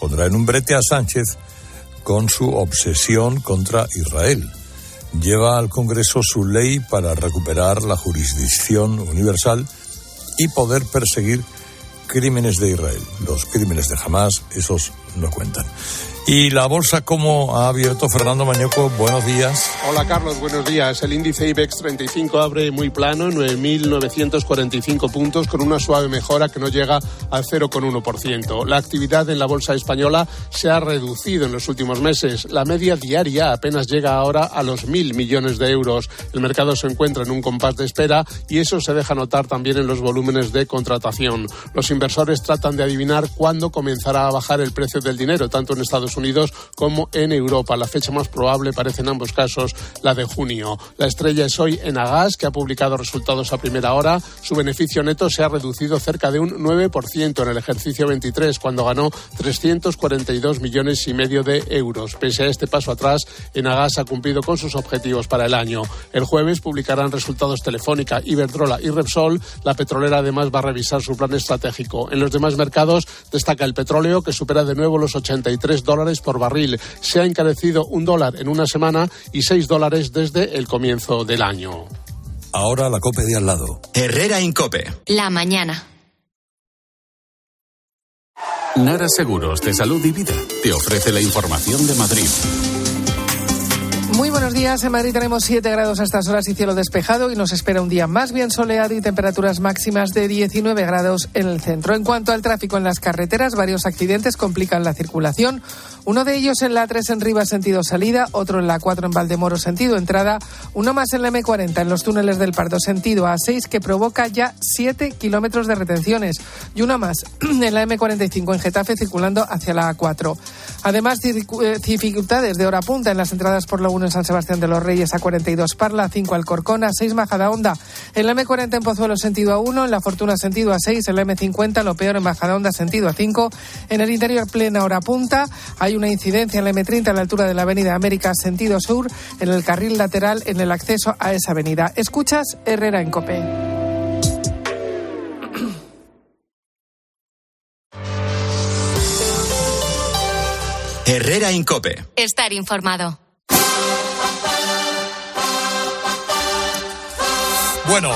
pondrá en un brete a Sánchez con su obsesión contra Israel. Lleva al Congreso su ley para recuperar la jurisdicción universal y poder perseguir crímenes de Israel. Los crímenes de Hamas, esos no cuentan. ¿Y la bolsa cómo ha abierto Fernando Mañoco? Buenos días. Hola Carlos, buenos días. El índice IBEX 35 abre muy plano, 9.945 puntos, con una suave mejora que no llega al 0,1%. La actividad en la bolsa española se ha reducido en los últimos meses. La media diaria apenas llega ahora a los 1.000 millones de euros. El mercado se encuentra en un compás de espera y eso se deja notar también en los volúmenes de contratación. Los inversores tratan de adivinar cuándo comenzará a bajar el precio del dinero, tanto en Estados Unidos como en Europa. La fecha más probable parece en ambos casos la de junio. La estrella es hoy en Agas, que ha publicado resultados a primera hora. Su beneficio neto se ha reducido cerca de un 9% en el ejercicio 23, cuando ganó 342 millones y medio de euros. Pese a este paso atrás, en Agas ha cumplido con sus objetivos para el año. El jueves publicarán resultados Telefónica, Iberdrola y Repsol. La petrolera además va a revisar su plan estratégico. En los demás mercados destaca el petróleo, que supera de nuevo los 83 dólares por barril. Se ha encarecido un dólar en una semana y seis dólares desde el comienzo del año. Ahora la COPE de al lado. Herrera Incope. La mañana. Nara Seguros de Salud y Vida te ofrece la información de Madrid. Muy buenos días. En Madrid tenemos 7 grados a estas horas y cielo despejado y nos espera un día más bien soleado y temperaturas máximas de 19 grados en el centro. En cuanto al tráfico en las carreteras, varios accidentes complican la circulación. Uno de ellos en la 3 en Rivas sentido salida, otro en la 4 en Valdemoro sentido entrada, uno más en la M40 en los túneles del Pardo sentido A6 que provoca ya 7 kilómetros de retenciones y uno más en la M45 en Getafe circulando hacia la A4. Además, eh, dificultades de hora punta en las entradas por la 1 en San Sebastián de los Reyes A42 Parla, 5 Alcorcón, A6 Majadahonda, en la M40 en Pozuelo sentido A1, en la Fortuna sentido A6, en la M50 lo peor en Majadahonda sentido A5, en el interior plena hora punta, hay una incidencia en la M30 a la altura de la Avenida América sentido sur, en el carril lateral en el acceso a esa avenida. Escuchas Herrera en Cope. Herrera Incope. Estar informado. Bueno,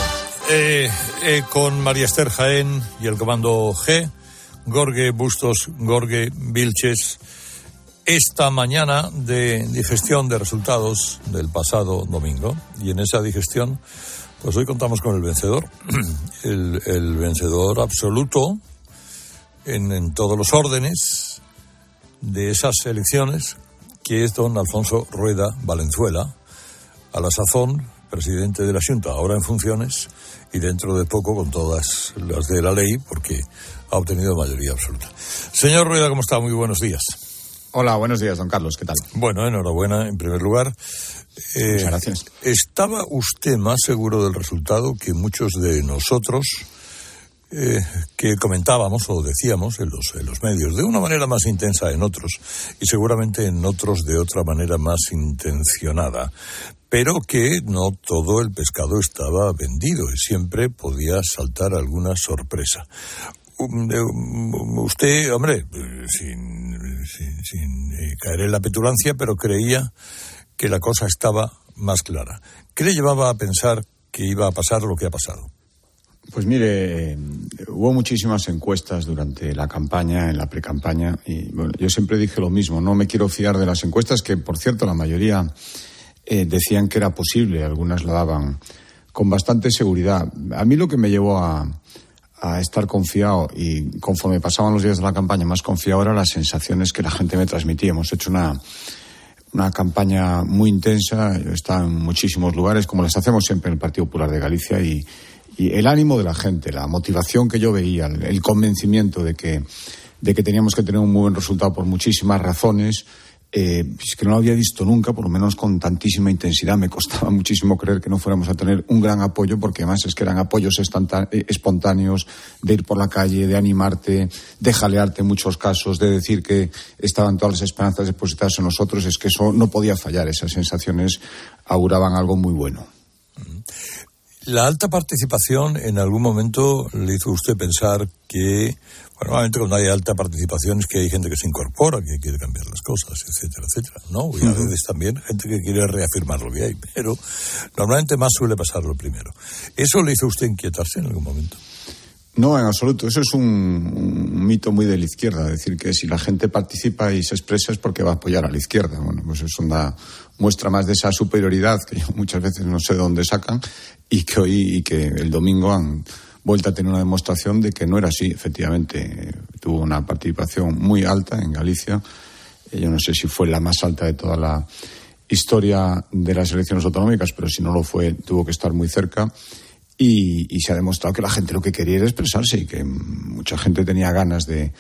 eh, eh, con María Esther Jaén y el comando G, Gorge Bustos, Gorge Vilches, esta mañana de digestión de resultados del pasado domingo. Y en esa digestión, pues hoy contamos con el vencedor, el, el vencedor absoluto en, en todos los órdenes de esas elecciones, que es don Alfonso Rueda Valenzuela, a la sazón presidente de la Junta, ahora en funciones y dentro de poco con todas las de la ley, porque ha obtenido mayoría absoluta. Señor Rueda, ¿cómo está? Muy buenos días. Hola, buenos días, don Carlos. ¿Qué tal? Bueno, enhorabuena, en primer lugar. Eh, Muchas gracias. ¿Estaba usted más seguro del resultado que muchos de nosotros eh, que comentábamos o decíamos en los, en los medios, de una manera más intensa en otros y seguramente en otros de otra manera más intencionada? Pero que no todo el pescado estaba vendido y siempre podía saltar alguna sorpresa. Um, eh, um, Usted, hombre, sin, eh, caer en la petulancia, pero creía que la cosa estaba más clara. ¿Qué le llevaba a pensar que iba a pasar lo que ha pasado? Pues mire, eh, hubo muchísimas encuestas durante la campaña, en la precampaña, y bueno, yo siempre dije lo mismo, no me quiero fiar de las encuestas, que por cierto la mayoría eh, decían que era posible, algunas la daban con bastante seguridad. A mí lo que me llevó a, estar confiado y conforme pasaban los días de la campaña más confiado eran las sensaciones que la gente me transmitía. Hemos hecho una, campaña muy intensa, está en muchísimos lugares, como las hacemos siempre en el Partido Popular de Galicia, y, el ánimo de la gente, la motivación que yo veía, el, el convencimiento de que, de que teníamos que tener un muy buen resultado por muchísimas razones, eh, es que no lo había visto nunca, por lo menos con tantísima intensidad. Me costaba muchísimo creer que no fuéramos a tener un gran apoyo, porque además es que eran apoyos eh, espontáneos, de ir por la calle, de animarte, de jalearte en muchos casos, de decir que estaban todas las esperanzas depositadas en nosotros. Es que eso no podía fallar. Esas sensaciones auguraban algo muy bueno. La alta participación en algún momento le hizo usted pensar que, bueno, normalmente cuando hay alta participación es que hay gente que se incorpora, que quiere cambiar las cosas, etcétera, etcétera, ¿no? Y a veces también gente que quiere reafirmar lo que hay, pero normalmente más suele pasar lo primero. ¿Eso le hizo usted inquietarse en algún momento? No, en absoluto. Eso es un, un, mito muy de la izquierda. Decir que si la gente participa y se expresa es porque va a apoyar a la izquierda. Bueno, pues es una muestra más de esa superioridad que yo muchas veces no sé de dónde sacan y que hoy y que el domingo han vuelto a tener una demostración de que no era así. Efectivamente, tuvo una participación muy alta en Galicia. Eh, yo no sé si fue la más alta de toda la historia de las elecciones autonómicas, pero si no lo fue, tuvo que estar muy cerca. Y, se ha demostrado que la gente lo que quería era expresarse y que mucha gente tenía ganas de,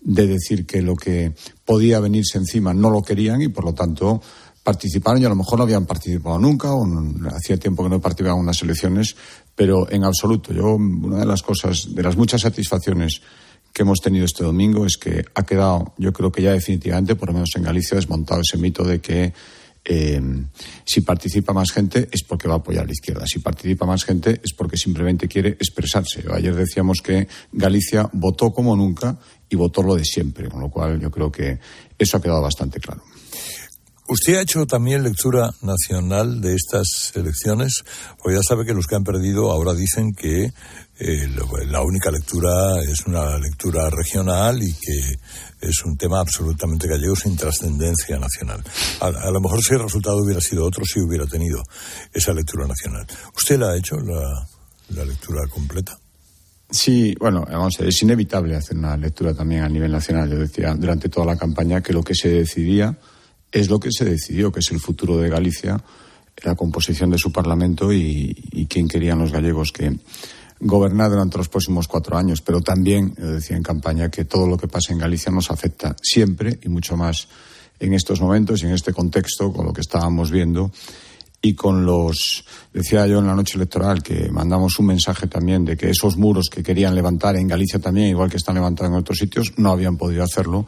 de, decir que lo que podía venirse encima no lo querían y por lo tanto participaron y a lo mejor no habían participado nunca o hacía tiempo que no participaban en unas elecciones, pero en absoluto. Yo, una de las cosas, de las muchas satisfacciones que hemos tenido este domingo es que ha quedado, yo creo que ya definitivamente, por lo menos en Galicia, desmontado ese mito de que eh, si participa más gente es porque va a apoyar a la izquierda. Si participa más gente es porque simplemente quiere expresarse. Ayer decíamos que Galicia votó como nunca y votó lo de siempre, con lo cual yo creo que eso ha quedado bastante claro. ¿Usted ha hecho también lectura nacional de estas elecciones? O ya sabe que los que han perdido ahora dicen que eh, la única lectura es una lectura regional y que es un tema absolutamente gallego sin trascendencia nacional. A, lo mejor si el resultado hubiera sido otro, si hubiera tenido esa lectura nacional. ¿Usted la ha hecho, la, lectura completa? Sí, bueno, vamos a es inevitable hacer una lectura también a nivel nacional. Yo decía durante toda la campaña que lo que se decidía es lo que se decidió, que es el futuro de Galicia, la composición de su Parlamento y, quién querían los gallegos que gobernar durante los próximos cuatro años. Pero también, decía en campaña, que todo lo que pasa en Galicia nos afecta siempre y mucho más en estos momentos y en este contexto, con lo que estábamos viendo y con los, decía yo en la noche electoral, que mandamos un mensaje también de que esos muros que querían levantar en Galicia también, igual que están levantados en otros sitios, no habían podido hacerlo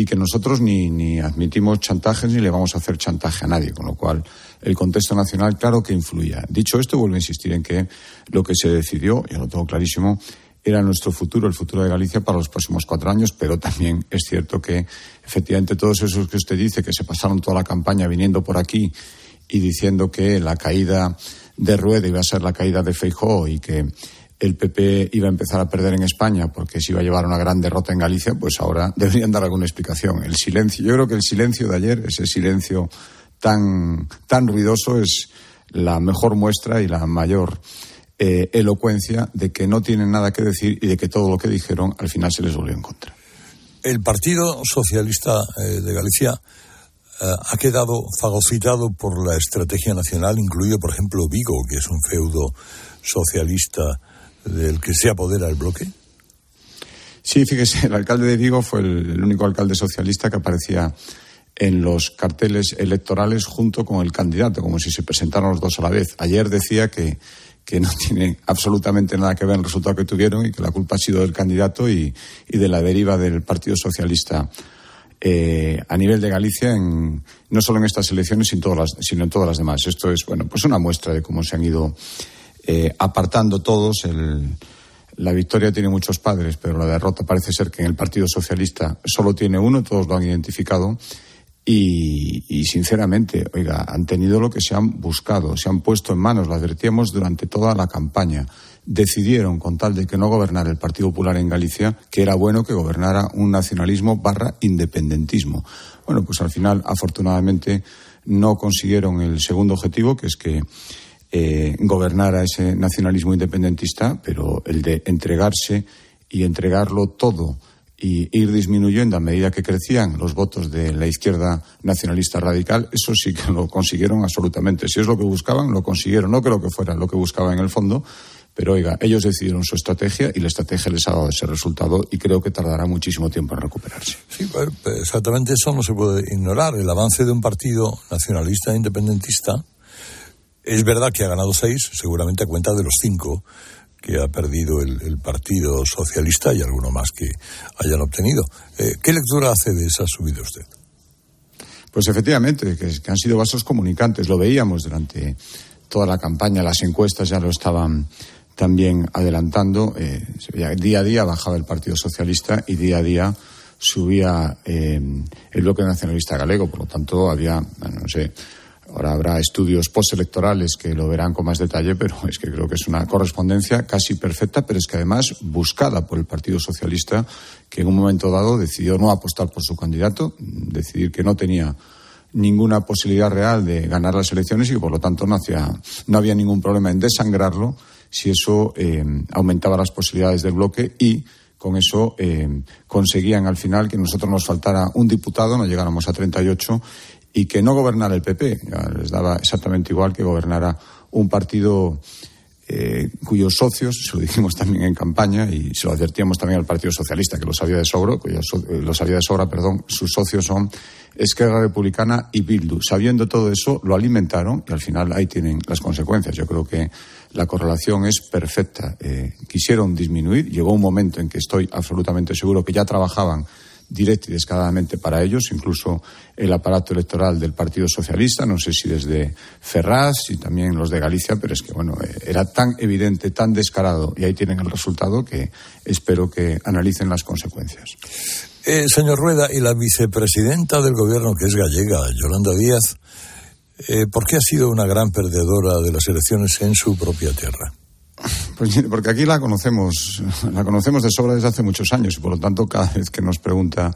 y que nosotros ni, ni admitimos chantajes ni le vamos a hacer chantaje a nadie, con lo cual el contexto nacional claro que influía. Dicho esto, vuelvo a insistir en que lo que se decidió, y lo tengo clarísimo, era nuestro futuro, el futuro de Galicia para los próximos cuatro años, pero también es cierto que efectivamente todos esos que usted dice que se pasaron toda la campaña viniendo por aquí y diciendo que la caída de Rueda iba a ser la caída de Feijóo y que el PP iba a empezar a perder en España porque se iba a llevar una gran derrota en Galicia, pues ahora deberían dar alguna explicación. El silencio, yo creo que el silencio de ayer, ese silencio tan, tan ruidoso, es la mejor muestra y la mayor eh, elocuencia de que no tienen nada que decir y de que todo lo que dijeron al final se les volvió en contra. El Partido Socialista eh, de Galicia eh, ha quedado fagocitado por la estrategia nacional, incluido, por ejemplo, Vigo, que es un feudo socialista del que se apodera el bloque? Sí, fíjese, el alcalde de Vigo fue el, único alcalde socialista que aparecía en los carteles electorales junto con el candidato, como si se presentaran los dos a la vez. Ayer decía que, que no tiene absolutamente nada que ver el resultado que tuvieron y que la culpa ha sido del candidato y, y de la deriva del Partido Socialista eh, a nivel de Galicia, en, no solo en estas elecciones, sino en, todas las, sino en todas las demás. Esto es, bueno, pues una muestra de cómo se han ido eh, apartando todos. El, la victoria tiene muchos padres, pero la derrota parece ser que en el Partido Socialista solo tiene uno, todos lo han identificado. Y, y, sinceramente, oiga, han tenido lo que se han buscado, se han puesto en manos, lo advertíamos durante toda la campaña. Decidieron, con tal de que no gobernara el Partido Popular en Galicia, que era bueno que gobernara un nacionalismo barra independentismo. Bueno, pues al final, afortunadamente, no consiguieron el segundo objetivo, que es que eh, gobernara ese nacionalismo independentista, pero el de entregarse y entregarlo todo y ir disminuyendo a medida que crecían los votos de la izquierda nacionalista radical, eso sí que lo consiguieron absolutamente. Si es lo que buscaban, lo consiguieron. No creo que fuera lo que buscaban en el fondo, pero oiga, ellos decidieron su estrategia y la estrategia les ha dado ese resultado y creo que tardará muchísimo tiempo en recuperarse. Sí, pues, exactamente eso no se puede ignorar. El avance de un partido nacionalista e independentista es verdad que ha ganado seis, seguramente a cuenta de los cinco que ha perdido el, Partido Socialista y alguno más que hayan obtenido. Eh, ¿Qué lectura hace de esa subida usted? Pues efectivamente, que, que, han sido vasos comunicantes. Lo veíamos durante toda la campaña, las encuestas ya lo estaban también adelantando. Eh, día a día bajaba el Partido Socialista y día a día subía eh, el bloque nacionalista galego. Por lo tanto, había, no sé, ahora habrá estudios postelectorales que lo verán con más detalle, pero es que creo que es una correspondencia casi perfecta, pero es que además buscada por el Partido Socialista, que en un momento dado decidió no apostar por su candidato, decidir que no tenía ninguna posibilidad real de ganar las elecciones y que por lo tanto no, hacía, no había ningún problema en desangrarlo si eso eh, aumentaba las posibilidades del bloque y con eso eh, conseguían al final que nosotros nos faltara un diputado, no llegáramos a 38 y que no gobernara el PP. les daba exactamente igual que gobernara un partido eh, cuyos socios, se lo dijimos también en campaña y se lo advertíamos también al Partido Socialista, que lo sabía de sobra, lo sabía de sobra, perdón, sus socios son Esquerra Republicana y Bildu. Sabiendo todo eso, lo alimentaron y al final ahí tienen las consecuencias. Yo creo que la correlación es perfecta. Eh, quisieron disminuir, llegó un momento en que estoy absolutamente seguro que ya trabajaban directa y descaradamente para ellos, incluso el aparato electoral del Partido Socialista, no sé si desde Ferraz y también los de Galicia, pero es que bueno, era tan evidente, tan descarado, y ahí tienen el resultado que espero que analicen las consecuencias. Eh, señor Rueda, y la vicepresidenta del gobierno, que es gallega, Yolanda Díaz, eh, ¿por qué ha sido una gran perdedora de las elecciones en su propia tierra? Pues porque aquí la conocemos, la conocemos de sobra desde hace muchos años y por lo tanto cada vez que nos pregunta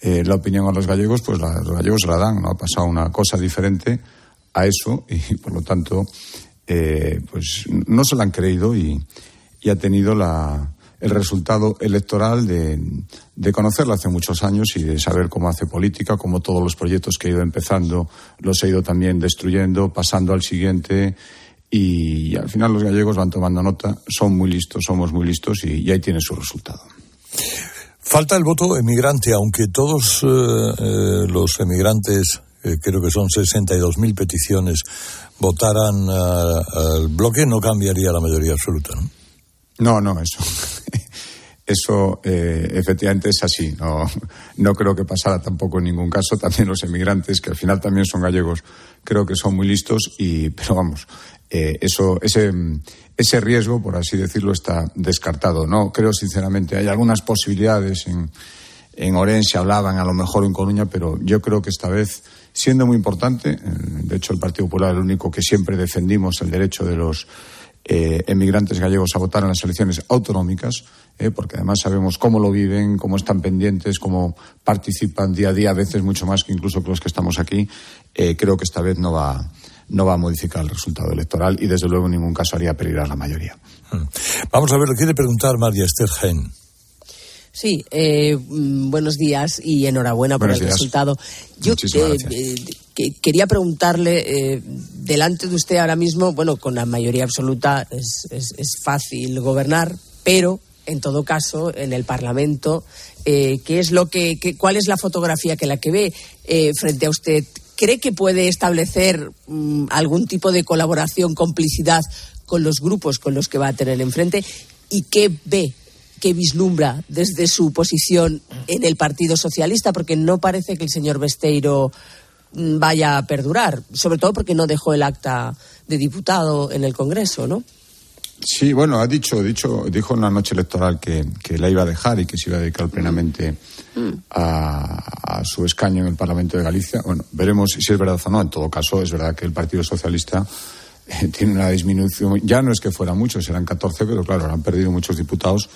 eh, la opinión a los gallegos, pues los gallegos la dan, no ha pasado una cosa diferente a eso y por lo tanto pues no se la han creído y ha tenido la, el resultado electoral de, de, conocerla hace muchos años y de saber cómo hace política, cómo todos los proyectos que he ido empezando los he ido también destruyendo, pasando al siguiente. Y, al final los gallegos van tomando nota, son muy listos, somos muy listos y, ahí tiene su resultado. Falta el voto emigrante, aunque todos eh, eh, los emigrantes, eh, creo que son 62.000 peticiones, votaran al bloque, no cambiaría la mayoría absoluta, ¿no? No, no, eso. Eso eh, efectivamente es así. No, no creo que pasara tampoco en ningún caso. También los emigrantes, que al final también son gallegos, creo que son muy listos. Y, pero vamos, eh, eso, ese, ese riesgo, por así decirlo, está descartado. No creo sinceramente. Hay algunas posibilidades en, en Orense, hablaban a lo mejor en Coruña, pero yo creo que esta vez, siendo muy importante, eh, de hecho el Partido Popular es el único que siempre defendimos el derecho de los eh, emigrantes gallegos a votar en las elecciones autonómicas, eh, porque además sabemos cómo lo viven, cómo están pendientes, cómo participan día a día, a veces mucho más que incluso los que estamos aquí. Creo que esta vez no va, no va a modificar el resultado electoral y desde luego en ningún caso haría peligrar la mayoría. Hmm. Vamos a ver, lo quiere preguntar María Esther Jaén. Sí, eh, mm, buenos días y enhorabuena por el resultado. Yo eh, eh, quería preguntarle, delante de usted ahora mismo, bueno, con la mayoría absoluta es, fácil gobernar, pero en todo caso, en el Parlamento, ¿qué es lo que, cuál es la fotografía que la que ve frente a usted? ¿Cree que puede establecer mm, algún tipo de colaboración, complicidad con los grupos con los que va a tener enfrente? ¿Y qué ve que vislumbra desde su posición en el Partido Socialista, porque no parece que el señor Besteiro mm, vaya a perdurar, sobre todo porque no dejó el acta de diputado en el Congreso, ¿no? Sí, bueno, ha dicho, dicho, dijo en la noche electoral que, la iba a dejar y que se iba a dedicar plenamente mm. A, su escaño en el Parlamento de Galicia. Bueno, veremos si es verdad o no. En todo caso, es verdad que el Partido Socialista eh, tiene una disminución. Ya no es que fuera muchos, serán 14, pero claro, han perdido muchos diputados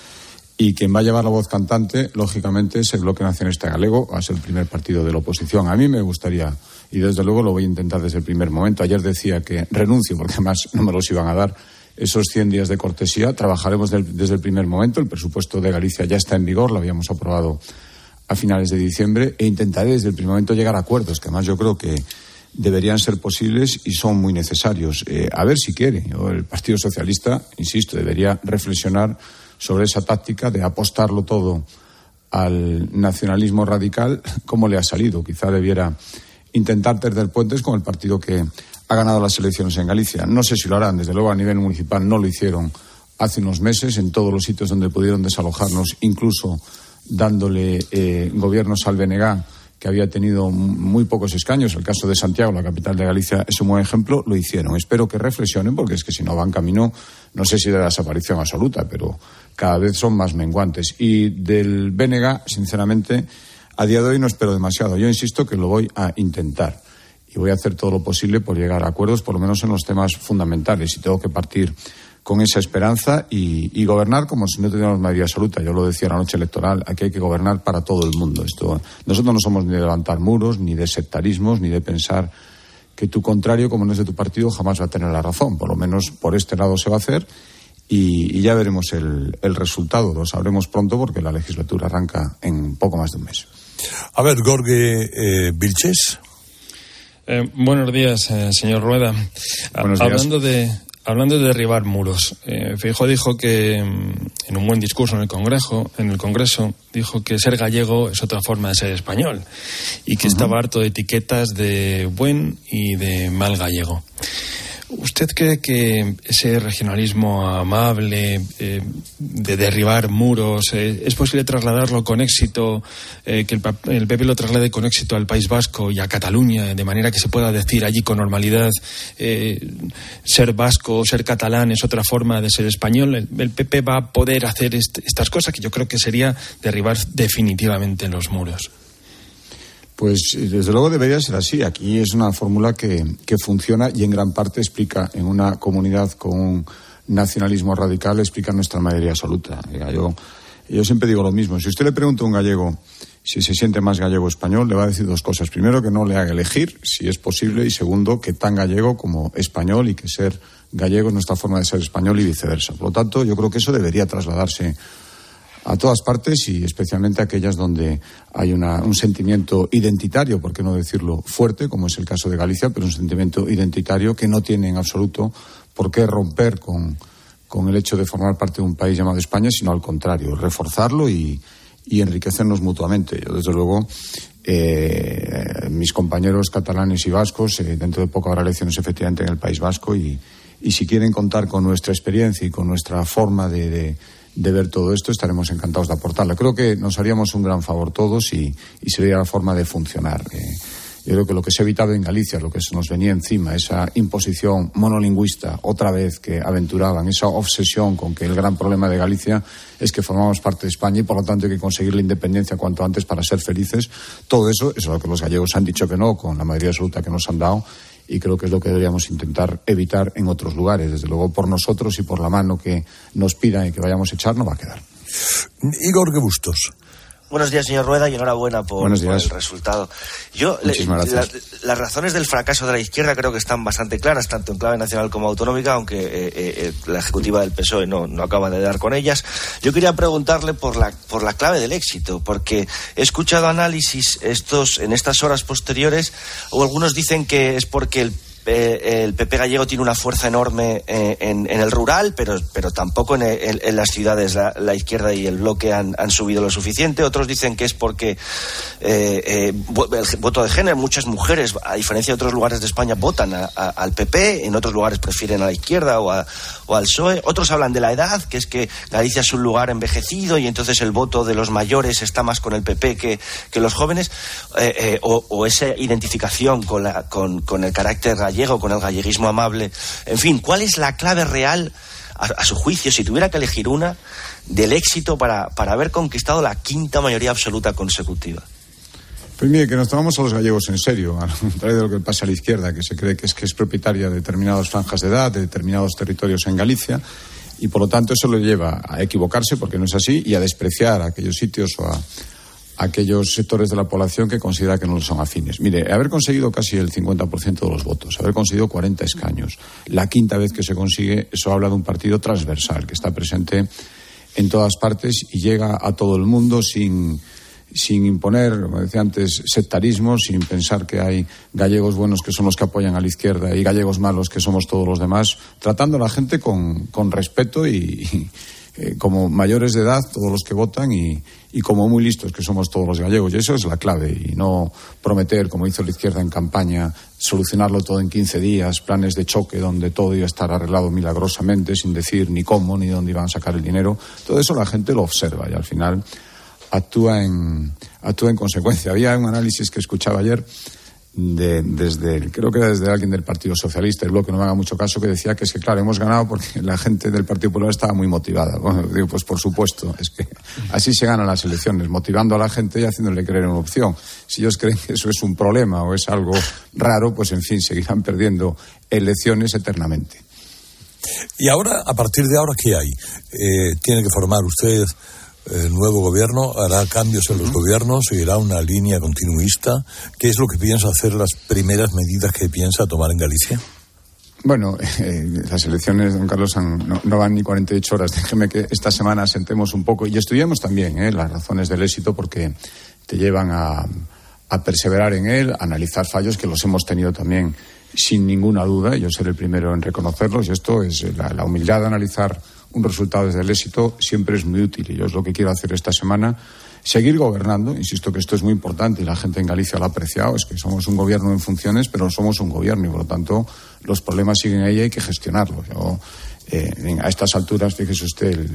y quien va a llevar la voz cantante, lógicamente, es el Bloque Nacionalista Galego, va a ser el primer partido de la oposición. A mí me gustaría, y desde luego lo voy a intentar desde el primer momento. Ayer decía que renuncio, porque además no me los iban a dar esos 100 días de cortesía. Trabajaremos desde el primer momento. El presupuesto de Galicia ya está en vigor, lo habíamos aprobado a finales de diciembre, e intentaré desde el primer momento llegar a acuerdos, que además yo creo que deberían ser posibles y son muy necesarios. Eh, a ver si quiere. El Partido Socialista, insisto, debería reflexionar sobre esa táctica de apostarlo todo al nacionalismo radical, ¿cómo le ha salido? Quizá debiera intentar perder puentes con el partido que ha ganado las elecciones en Galicia. No sé si lo harán, desde luego a nivel municipal no lo hicieron hace unos meses en todos los sitios donde pudieron desalojarnos, incluso dándole eh, gobiernos al BNG que había tenido muy pocos escaños, el caso de Santiago, la capital de Galicia, es un buen ejemplo, lo hicieron. Espero que reflexionen, porque es que si no van camino, no sé si de la desaparición absoluta, pero cada vez son más menguantes. Y del BNG, sinceramente, a día de hoy no espero demasiado. Yo insisto que lo voy a intentar y voy a hacer todo lo posible por llegar a acuerdos, por lo menos en los temas fundamentales. Y tengo que partir con esa esperanza y, gobernar como si no tuviéramos mayoría absoluta. Yo lo decía en la noche electoral, aquí hay que gobernar para todo el mundo. Esto, nosotros no somos ni de levantar muros, ni de sectarismos, ni de pensar que tu contrario, como no es de tu partido, jamás va a tener la razón. Por lo menos por este lado se va a hacer y, ya veremos el, resultado. Lo sabremos pronto porque la legislatura arranca en poco más de un mes. A ver, Gorge eh, Vilches. Eh, buenos días, eh, señor Rueda. Hablando de Hablando de derribar muros, eh, dijo que mm, en un buen discurso en el Congreso, en el Congreso, dijo que ser gallego es otra forma de ser español y que estaba harto de etiquetas de buen y de mal gallego. ¿Usted cree que ese regionalismo amable eh, de derribar muros eh, es posible trasladarlo con éxito, eh, que el, PP lo traslade con éxito al País Vasco y a Cataluña, de manera que se pueda decir allí con normalidad ser vasco o ser catalán es otra forma de ser español? El, PP va a poder hacer estas cosas que yo creo que sería derribar definitivamente los muros. Pues desde luego debería ser así. Aquí es una fórmula que, funciona y en gran parte explica en una comunidad con un nacionalismo radical, explica nuestra mayoría absoluta. Yo, yo siempre digo lo mismo. Si usted le pregunta a un gallego si se siente más gallego español, le va a decir dos cosas. Primero, que no le haga elegir, si es posible, y segundo, que tan gallego como español y que ser gallego es nuestra forma de ser español y viceversa. Por lo tanto, yo creo que eso debería trasladarse a todas partes y especialmente aquellas donde hay un sentimiento identitario, por qué no decirlo fuerte, como es el caso de Galicia, pero un sentimiento identitario que no tiene en absoluto por qué romper con, el hecho de formar parte de un país llamado España, sino al contrario, reforzarlo y, enriquecernos mutuamente. Yo, desde luego, eh, mis compañeros catalanes y vascos, eh, dentro de poco habrá elecciones efectivamente en el País Vasco y, si quieren contar con nuestra experiencia y con nuestra forma de ver todo esto, estaremos encantados de aportarla. Creo que nos haríamos un gran favor todos y, sería la forma de funcionar. Eh, yo creo que lo que se ha evitado en Galicia, lo que se nos venía encima, esa imposición monolingüista, otra vez que aventuraban, esa obsesión con que el gran problema de Galicia es que formamos parte de España y por lo tanto hay que conseguir la independencia cuanto antes para ser felices. Todo eso, eso es lo que los gallegos han dicho que no, con la mayoría absoluta que nos han dado, y creo que es lo que deberíamos intentar evitar en otros lugares. Desde luego, por nosotros y por la mano que nos pidan y que vayamos a echar, no va a quedar. Igor Gebustos. Buenos días, señor Rueda, y enhorabuena por, el resultado. Yo, las razones del fracaso de la izquierda creo que están bastante claras, tanto en clave nacional como autonómica, aunque eh, eh, eh, la ejecutiva del PSOE no, no acaba de dar con ellas. Yo quería preguntarle por la, por la clave del éxito, porque he escuchado análisis estos, en estas horas posteriores, o algunos dicen que es porque el eh, el PP gallego tiene una fuerza enorme eh, en, el rural, pero, pero tampoco en, las ciudades. La, izquierda y el bloque han, subido lo suficiente. Otros dicen que es porque eh, el voto de género, muchas mujeres, a diferencia de otros lugares de España, votan al PP, en otros lugares prefieren a la izquierda o, al PSOE. Otros hablan de la edad, que es que Galicia es un lugar envejecido y entonces el voto de los mayores está más con el PP que, los jóvenes, o, esa identificación con, el carácter con el galleguismo amable. En fin, ¿cuál es la clave real, a, su juicio, si tuviera que elegir una, del éxito para, para haber conquistado la quinta mayoría absoluta consecutiva? Pues mire, que nos tomamos a los gallegos en serio, a través de lo que pasa a la izquierda, que se cree que es que es propietaria de determinadas franjas de edad, de determinados territorios en Galicia, y por lo tanto eso lo lleva a equivocarse, porque no es así, y a despreciar aquellos sitios o a, aquellos sectores de la población que considera que no son afines. Mire, haber conseguido casi el 50% de los votos, haber conseguido 40 escaños, la quinta vez que se consigue, eso habla de un partido transversal que está presente en todas partes y llega a todo el mundo sin, sin imponer, como decía antes, sectarismo, sin pensar que hay gallegos buenos que son los que apoyan a la izquierda y gallegos malos que somos todos los demás, tratando a la gente con, con respeto y eh, como mayores de edad, todos los que votan, y, y, como muy listos que somos todos los gallegos. Y eso es la clave, y no prometer, como hizo la izquierda en campaña, solucionarlo todo en 15 días, planes de choque donde todo iba a estar arreglado milagrosamente, sin decir ni cómo, ni dónde iban a sacar el dinero. Todo eso la gente lo observa y al final actúa en, actúa en consecuencia. Había un análisis que escuchaba ayer de, desde, creo que era desde alguien del Partido Socialista, el bloque no me haga mucho caso, que decía que es que, claro, hemos ganado porque la gente del Partido Popular estaba muy motivada. Bueno, digo, pues por supuesto, es que así se ganan las elecciones, motivando a la gente y haciéndole creer en una opción. Si ellos creen que eso es un problema o es algo raro, pues en fin, seguirán perdiendo elecciones eternamente. Y ahora, a partir de ahora, ¿qué hay? Eh, ¿Tiene que formar usted el nuevo gobierno hará cambios en los gobiernos, seguirá una línea continuista. ¿Qué es lo que piensa hacer las primeras medidas que piensa tomar en Galicia? Bueno, eh, las elecciones, don Carlos, no, van ni 48 horas. Déjeme que esta semana sentemos un poco y estudiemos también eh, las razones del éxito porque te llevan a, perseverar en él, a analizar fallos que los hemos tenido también sin ninguna duda. Yo seré el primero en reconocerlos y esto es la humildad de analizar un resultado desde el éxito siempre es muy útil y yo es lo que quiero hacer esta semana. Seguir gobernando, insisto que esto es muy importante y la gente en Galicia lo ha apreciado, es que somos un gobierno en funciones, pero somos un gobierno y por lo tanto los problemas siguen ahí y hay que gestionarlos. Eh, a estas alturas, fíjese usted, el,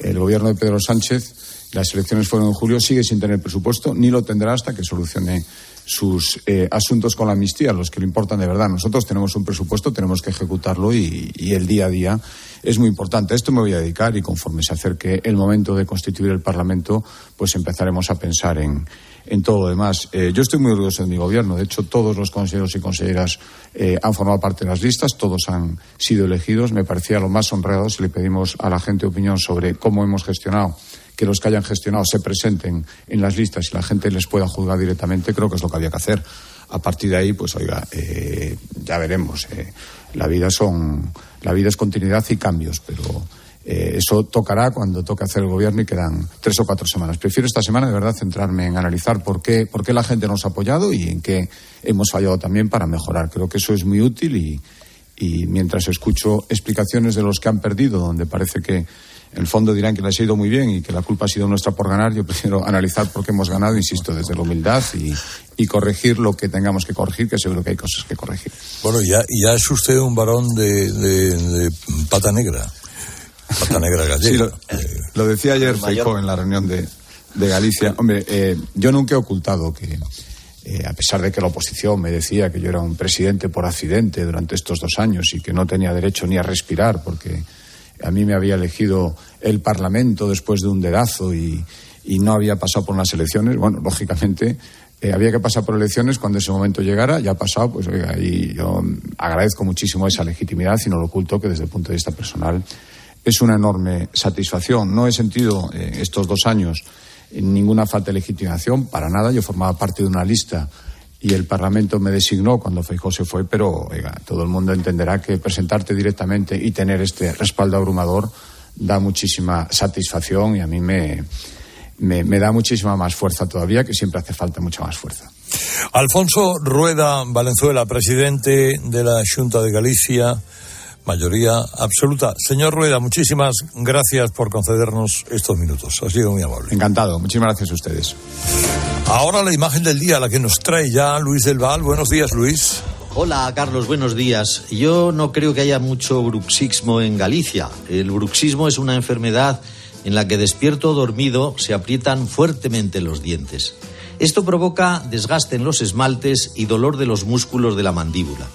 el gobierno de Pedro Sánchez, las elecciones fueron en julio, sigue sin tener presupuesto, ni lo tendrá hasta que solucione sus eh, asuntos con la amnistía, los que le importan de verdad. Nosotros tenemos un presupuesto, tenemos que ejecutarlo y, el día a día es muy importante. A esto me voy a dedicar y conforme se acerque el momento de constituir el Parlamento, pues empezaremos a pensar en, todo lo demás. Eh, yo estoy muy orgulloso de mi gobierno. De hecho, todos los consejeros y consejeras eh, han formado parte de las listas, todos han sido elegidos. Me parecía lo más honrado si le pedimos a la gente opinión sobre cómo hemos gestionado que los que hayan gestionado se presenten en las listas y la gente les pueda juzgar directamente, creo que es lo que había que hacer. A partir de ahí, pues oiga, eh, ya veremos. Eh, la vida son, la vida es continuidad y cambios, pero eh, eso tocará cuando toque hacer el gobierno y quedan tres o cuatro semanas. Prefiero esta semana de verdad centrarme en analizar por qué, por qué la gente nos ha apoyado y en qué hemos fallado también para mejorar. Creo que eso es muy útil y, y mientras escucho explicaciones de los que han perdido, donde parece que el fondo dirán que les ha ido muy bien y que la culpa ha sido nuestra por ganar. Yo prefiero analizar por qué hemos ganado, insisto, desde la humildad y, corregir lo que tengamos que corregir, que seguro que hay cosas que corregir. Bueno, ya, ya es usted un varón de, pata negra. Pata negra gallega. lo, decía ayer en la reunión de, Galicia. Hombre, eh, yo nunca he ocultado que, eh, a pesar de que la oposición me decía que yo era un presidente por accidente durante estos dos años y que no tenía derecho ni a respirar porque a mí me había elegido el Parlamento después de un dedazo y, no había pasado por unas elecciones. Bueno, lógicamente eh, había que pasar por elecciones cuando ese momento llegara. Ya ha pasado, pues oiga, y yo agradezco muchísimo esa legitimidad y no lo oculto que desde el punto de vista personal es una enorme satisfacción. No he sentido eh, estos dos años ninguna falta de legitimación, para nada. Yo formaba parte de una lista y el Parlamento me designó cuando Feijóo se fue, pero todo el mundo entenderá que presentarte directamente y tener este respaldo abrumador da muchísima satisfacción y a mí me, me, da muchísima más fuerza todavía, que siempre hace falta mucha más fuerza. Alfonso Rueda Valenzuela, presidente de la Junta de Galicia, mayoría absoluta. Señor Rueda, muchísimas gracias por concedernos estos minutos. Ha sido muy amable. Encantado. Muchísimas gracias a ustedes. Ahora la imagen del día, la que nos trae ya Luis del Val. Buenos días, Luis. Hola, Carlos, buenos días. Yo no creo que haya mucho bruxismo en Galicia. El bruxismo es una enfermedad en la que despierto o dormido se aprietan fuertemente los dientes. Esto provoca desgaste en los esmaltes y dolor de los músculos de la mandíbula.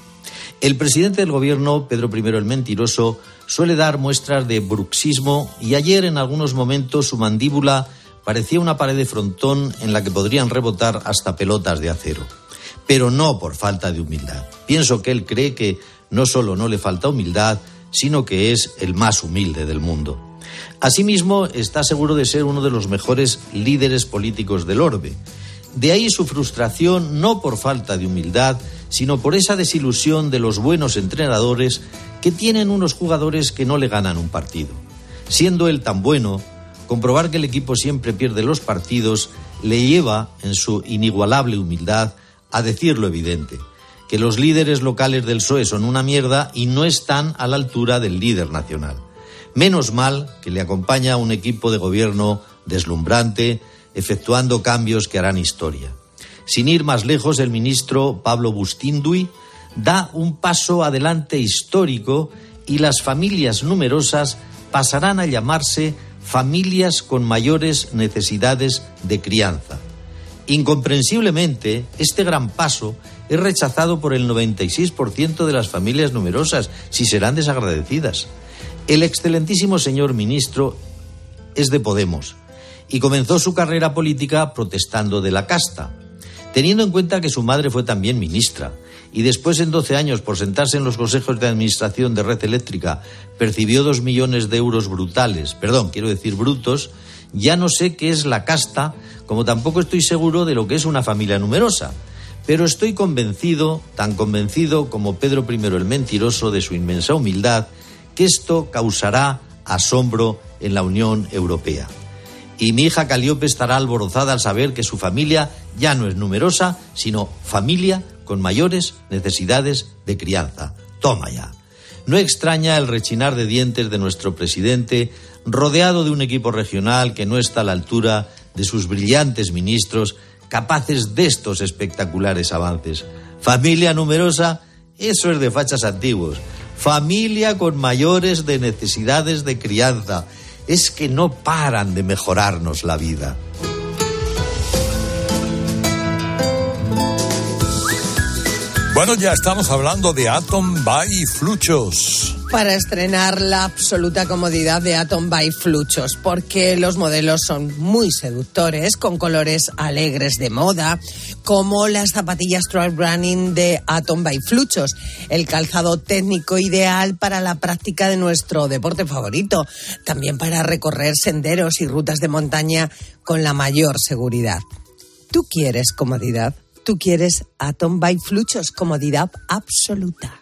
El presidente del gobierno, Pedro I el Mentiroso, suele dar muestras de bruxismo y ayer en algunos momentos su mandíbula parecía una pared de frontón en la que podrían rebotar hasta pelotas de acero. Pero no por falta de humildad. Pienso que él cree que no solo no le falta humildad, sino que es el más humilde del mundo. Asimismo, está seguro de ser uno de los mejores líderes políticos del orbe. De ahí su frustración no por falta de humildad, sino por esa desilusión de los buenos entrenadores que tienen unos jugadores que no le ganan un partido. Siendo él tan bueno, comprobar que el equipo siempre pierde los partidos le lleva, en su inigualable humildad, a decir lo evidente, que los líderes locales del PSOE son una mierda y no están a la altura del líder nacional. Menos mal que le acompaña un equipo de gobierno deslumbrante, efectuando cambios que harán historia. Sin ir más lejos, el ministro Pablo Bustindui da un paso adelante histórico y las familias numerosas pasarán a llamarse familias con mayores necesidades de crianza. Incomprensiblemente, este gran paso es rechazado por el 96% de las familias numerosas, si serán desagradecidas. El excelentísimo señor ministro es de Podemos y comenzó su carrera política protestando de la casta. Teniendo en cuenta que su madre fue también ministra y después en 12 años por sentarse en los consejos de administración de Red Eléctrica percibió dos millones de euros brutales, perdón, quiero decir brutos, ya no sé qué es la casta, como tampoco estoy seguro de lo que es una familia numerosa. Pero estoy convencido, tan convencido como Pedro I el mentiroso de su inmensa humildad, que esto causará asombro en la Unión Europea. Y mi hija Caliope estará alborozada al saber que su familia ya no es numerosa, sino familia con mayores necesidades de crianza. Toma ya. No extraña el rechinar de dientes de nuestro presidente, rodeado de un equipo regional que no está a la altura de sus brillantes ministros, capaces de estos espectaculares avances. Familia numerosa, eso es de fachas antiguos. Familia con mayores de necesidades de crianza. Es que no paran de mejorarnos la vida. Bueno, ya estamos hablando de Atom by Fluchos. Para estrenar la absoluta comodidad de Atom by Fluchos, porque los modelos son muy seductores, con colores alegres de moda, como las zapatillas Trail Running de Atom by Fluchos, el calzado técnico ideal para la práctica de nuestro deporte favorito, también para recorrer senderos y rutas de montaña con la mayor seguridad. ¿Tú quieres comodidad? Tú quieres Atom by Fluchos, comodidad absoluta.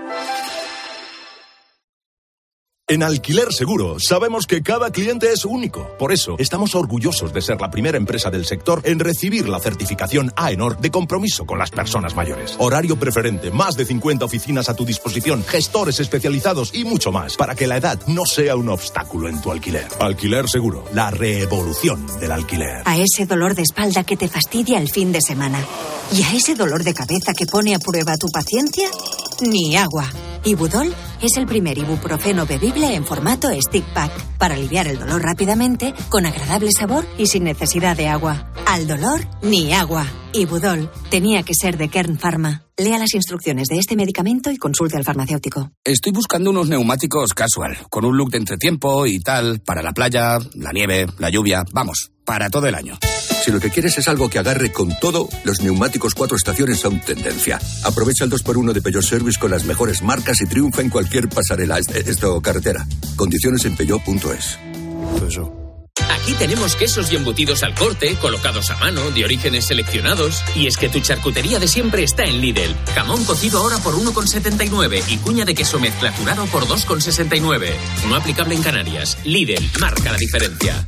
En Alquiler Seguro sabemos que cada cliente es único. Por eso estamos orgullosos de ser la primera empresa del sector en recibir la certificación AENOR de compromiso con las personas mayores. Horario preferente, más de 50 oficinas a tu disposición, gestores especializados y mucho más para que la edad no sea un obstáculo en tu alquiler. Alquiler Seguro, la revolución del alquiler. A ese dolor de espalda que te fastidia el fin de semana y a ese dolor de cabeza que pone a prueba tu paciencia, ni agua. Ibudol es el primer ibuprofeno bebible en formato stick pack para aliviar el dolor rápidamente, con agradable sabor y sin necesidad de agua. Al dolor, ni agua. Ibudol tenía que ser de Kern Pharma. Lea las instrucciones de este medicamento y consulte al farmacéutico. Estoy buscando unos neumáticos casual, con un look de entretiempo y tal, para la playa, la nieve, la lluvia, vamos, para todo el año. Si lo que quieres es algo que agarre con todo, los neumáticos cuatro estaciones son tendencia. Aprovecha el 2x1 de Peugeot Service con las mejores marcas y triunfa en cualquier pasarela, esto carretera. Condiciones en peugeot.es. Aquí tenemos quesos y embutidos al corte, colocados a mano, de orígenes seleccionados. Y es que tu charcutería de siempre está en Lidl. Jamón cocido ahora por 1,79 y cuña de queso mezclaturado por 2,69. No aplicable en Canarias. Lidl marca la diferencia.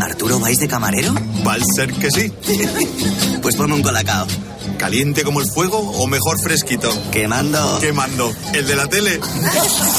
¿Arturo vais de camarero? Va a ser que sí. pues ponme un colacao. ¿Caliente como el fuego o mejor fresquito? Quemando. Quemando. ¿El de la tele?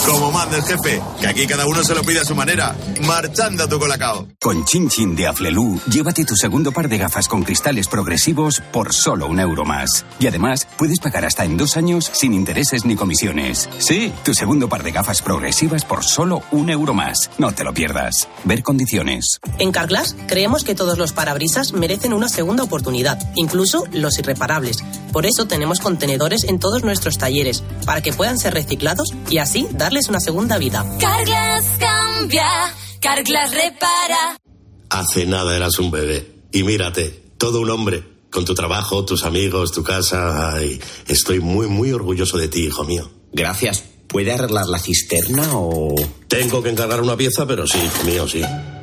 como manda el jefe, que aquí cada uno se lo pide a su manera. Marchando tu colacao. Con Chin Chin de Aflelu, llévate tu segundo par de gafas con cristales progresivos por solo un euro más. Y además, puedes pagar hasta en dos años sin intereses ni comisiones. Sí, tu segundo par de gafas progresivas por solo un euro más. No te lo pierdas. Ver condiciones. En Carglass creemos que todos los parabrisas merecen una segunda oportunidad, incluso los irreparables. Por eso tenemos contenedores en todos nuestros talleres, para que puedan ser reciclados y así darles una segunda vida. Carglass cambia, Carglass repara. Hace nada eras un bebé. Y mírate, todo un hombre. Con tu trabajo, tus amigos, tu casa. Ay, estoy muy, muy orgulloso de ti, hijo mío. Gracias. ¿Puede arreglar la cisterna o...? Tengo que encargar una pieza, pero sí, hijo mío, sí.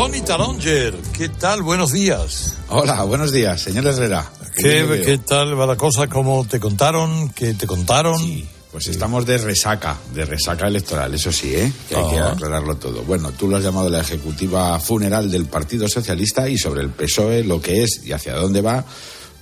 Tony Taronger, ¿qué tal? Buenos días. Hola, buenos días, señor Herrera. ¿Qué, ¿Qué, tal va la cosa? ¿Cómo te contaron? ¿Qué te contaron? Sí, pues estamos de resaca, de resaca electoral, eso sí, ¿eh? Que hay que Ah. aclararlo todo. Bueno, tú lo has llamado la ejecutiva funeral del Partido Socialista y sobre el PSOE, lo que es y hacia dónde va,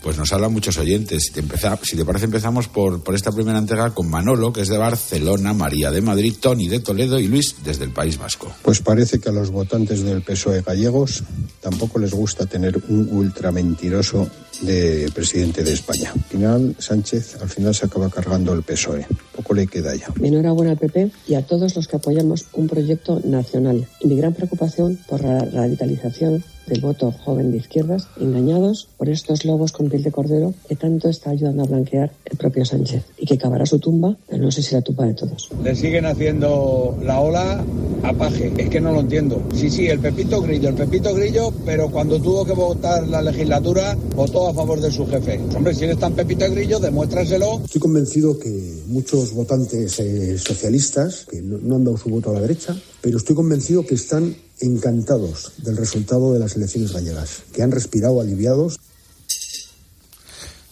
pues nos hablan muchos oyentes. Si te, si te parece, empezamos por, por esta primera entrega con Manolo, que es de Barcelona, María de Madrid, Tony de Toledo y Luis desde el País Vasco. Pues parece que a los votantes del PSOE gallegos tampoco les gusta tener un ultra mentiroso de presidente de España. Al final, Sánchez al final se acaba cargando el PSOE. Poco le queda ya. Enhorabuena al PP y a todos los que apoyamos un proyecto nacional. Y mi gran preocupación por la radicalización del voto joven de izquierdas, engañados por estos lobos con piel de cordero que tanto está ayudando a blanquear el propio Sánchez y que cavará su tumba, pero no sé si la tumba de todos. Le siguen haciendo la ola a paje. Es que no lo entiendo. Sí, sí, el Pepito Grillo, el Pepito Grillo, pero cuando tuvo que votar la legislatura, votó a favor de su jefe. Hombre, si eres tan Pepito Grillo, demuéstraselo. Estoy convencido que muchos votantes eh, socialistas, que no, no han dado su voto a la derecha, pero estoy convencido que están encantados del resultado de las elecciones gallegas, que han respirado aliviados.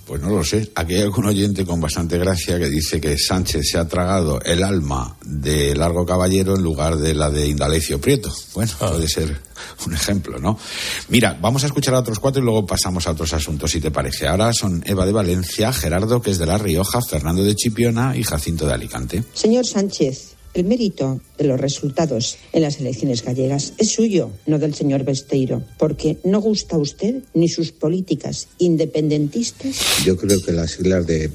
Pues no lo sé. Aquí hay algún oyente con bastante gracia que dice que Sánchez se ha tragado el alma de Largo Caballero en lugar de la de Indalecio Prieto. Bueno, puede ser un ejemplo, ¿no? Mira, vamos a escuchar a otros cuatro y luego pasamos a otros asuntos, si te parece. Ahora son Eva de Valencia, Gerardo, que es de La Rioja, Fernando de Chipiona y Jacinto de Alicante. Señor Sánchez, el mérito de los resultados en las elecciones gallegas es suyo, no del señor Besteiro, porque no gusta a usted ni sus políticas independentistas. Yo creo que las siglas de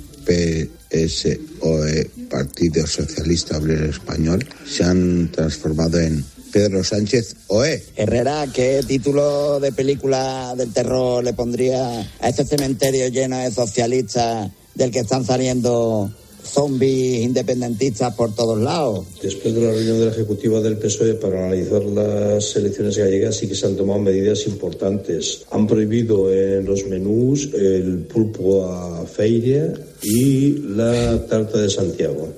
PSOE, Partido Socialista Obrero Español, se han transformado en Pedro Sánchez OE. Herrera, ¿qué título de película del terror le pondría a este cementerio lleno de socialistas del que están saliendo zombies independentistas por todos lados? Después de la reunión de la Ejecutiva del PSOE para analizar las elecciones gallegas sí que se han tomado medidas importantes. Han prohibido en los menús el pulpo a feria y la tarta de Santiago.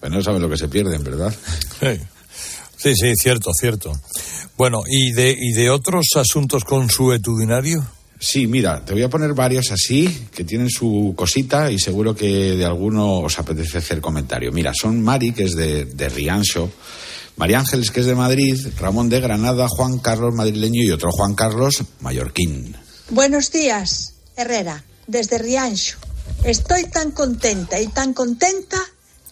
Pues no saben lo que se pierden, ¿verdad? Sí. Sí, sí, cierto, cierto. Bueno, ¿y de, y de otros asuntos consuetudinarios? Sí, mira, te voy a poner varios así, que tienen su cosita y seguro que de alguno os apetece hacer comentario. Mira, son Mari, que es de, de Riancho, María Ángeles, que es de Madrid, Ramón de Granada, Juan Carlos madrileño y otro Juan Carlos mallorquín. Buenos días, Herrera, desde Riancho. Estoy tan contenta y tan contenta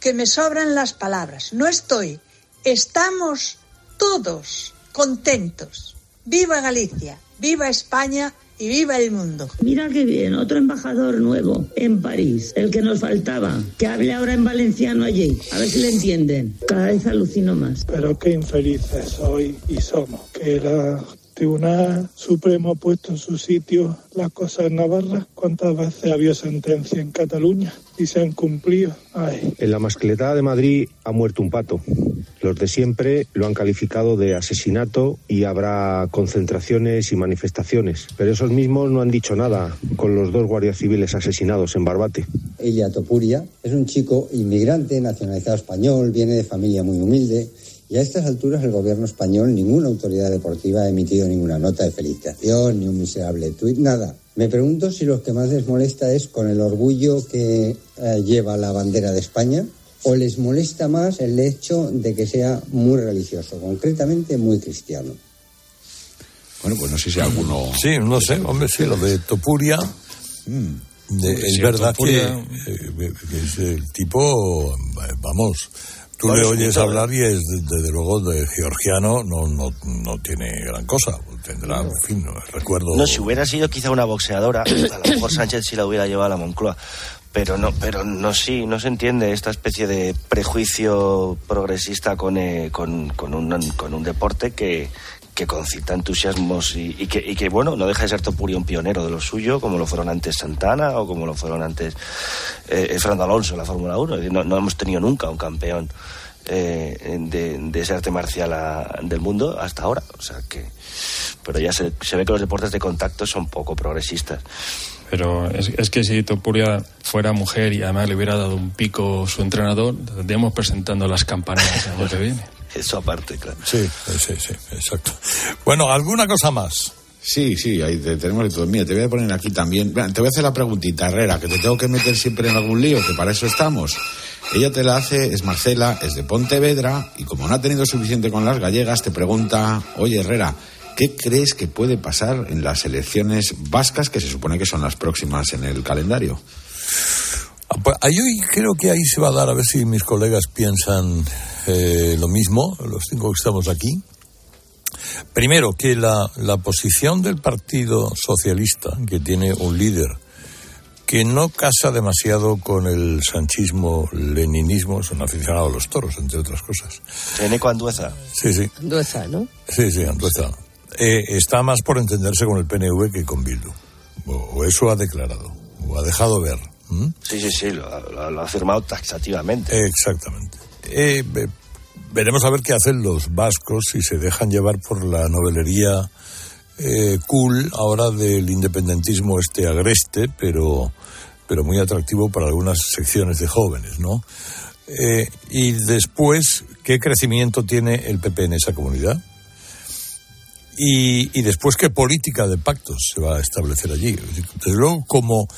que me sobran las palabras. No estoy, estamos todos contentos. Viva Galicia, viva España y viva el mundo. Mira qué bien, otro embajador nuevo en París, el que nos faltaba, que hable ahora en valenciano allí, a ver si le entienden. Cada vez alucino más. Pero qué infelices soy y somos, que el Tribunal Supremo ha puesto en su sitio las cosas en Navarra. ¿Cuántas veces había sentencia en Cataluña y se han cumplido? Ay. En la mascletada de Madrid ha muerto un pato. Los de siempre lo han calificado de asesinato y habrá concentraciones y manifestaciones. Pero esos mismos no han dicho nada con los dos guardias civiles asesinados en Barbate. Elia Topuria es un chico inmigrante, nacionalizado español, viene de familia muy humilde Y a estas alturas el gobierno español, ninguna autoridad deportiva ha emitido ninguna nota de felicitación, ni un miserable tuit, nada. Me pregunto si lo que más les molesta es con el orgullo que eh, lleva la bandera de España o les molesta más el hecho de que sea muy religioso, concretamente muy cristiano. Bueno, pues no sé si alguno... Sí, no sé, hombre, sí, lo de Topuria... de- es verdad Topuria- que, eh, que es el tipo, eh, vamos, tú le oyes escuchado, hablar y es, de- desde luego, de georgiano, no, no, no tiene gran cosa. Tendrá, en fin, no, recuerdo... No, si hubiera sido quizá una boxeadora, a lo mejor Sánchez sí la hubiera llevado a la Moncloa. Pero no, pero no, sí, no se entiende esta especie de prejuicio progresista con, eh, con, con un, con un deporte que, que concita entusiasmos y, y que, y que, bueno, no deja de ser Topuria un pionero de lo suyo, como lo fueron antes Santana o como lo fueron antes eh, Fernando Alonso en la Fórmula 1. Es decir, No, no hemos tenido nunca un campeón eh, de, de ese arte marcial a- del mundo hasta ahora. O sea que, pero ya se, se ve que los deportes de contacto son poco progresistas. Pero es, es que si Topuria fuera mujer y además le hubiera dado un pico su entrenador, estaríamos presentando las campanadas el año que viene. Eso aparte, claro. Sí, sí, sí, exacto. Bueno, ¿alguna cosa más? Sí, sí, ahí te- tenemos de todo. Mira, te voy a poner aquí también. Te voy a hacer la preguntita, Herrera, que te tengo que meter siempre en algún lío, que para eso estamos. Ella te la hace, es Marcela, es de Pontevedra, y como no ha tenido suficiente con las gallegas, te pregunta, oye, Herrera, ¿qué crees que puede pasar en las elecciones vascas, que se supone que son las próximas en el calendario? Ah, pues, ahí hoy creo que ahí se va a dar, a ver si mis colegas piensan eh, lo mismo, los cinco que estamos aquí. Primero, que la, la posición del Partido Socialista, que tiene un líder que no casa demasiado con el sanchismo, leninismo, es un aficionado a los toros, entre otras cosas. Eneco Andueza. Sí, sí, Andueza, ¿no? sí, sí, Andueza. Eh, está más por entenderse con el PNV que con Bildu. O, o eso ha declarado, o ha dejado ver. ¿M? Sí, sí, sí, lo, lo- lo ha firmado taxativamente. Exactamente. Eh, ve- veremos a ver qué hacen los vascos si se dejan llevar por la novelería eh, cool ahora del independentismo este agreste, pero, pero muy atractivo para algunas secciones de jóvenes, ¿no? Eh, y después, ¿qué crecimiento tiene el PP en esa comunidad? Y, después, ¿qué política de pactos se va a establecer allí? Desde luego, como,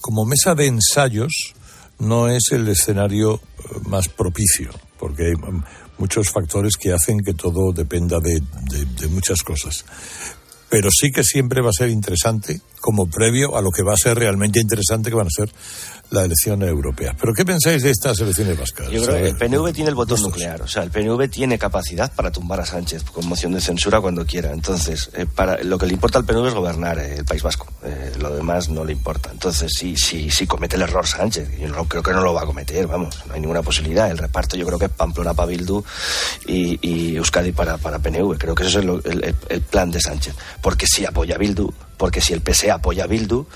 como mesa de ensayos, no es el escenario eh, más propicio, porque hay mm, muchos factores que hacen que todo dependa de, de- de muchas cosas. Pero sí que siempre va a ser interesante, como previo a lo que va a ser realmente interesante, que van a ser las elecciones europeas. ¿Pero qué pensáis de estas elecciones vascas? Yo creo A que el PNV tiene el botón nuclear, o sea, el PNV tiene capacidad para tumbar a Sánchez con moción de censura cuando quiera. Entonces, eh, para, lo que le importa al PNV es gobernar eh, el País Vasco, Eh, lo demás no le importa. Entonces, si, si, si comete el error Sánchez, yo no, creo que no lo va a cometer, vamos, no hay ninguna posibilidad. El reparto yo creo que es Pamplona para Bildu y, y Euskadi para, para PNV. Creo que ese es el, el- plan de Sánchez. Porque si apoya Bildu, porque si el PSE apoya Bildu,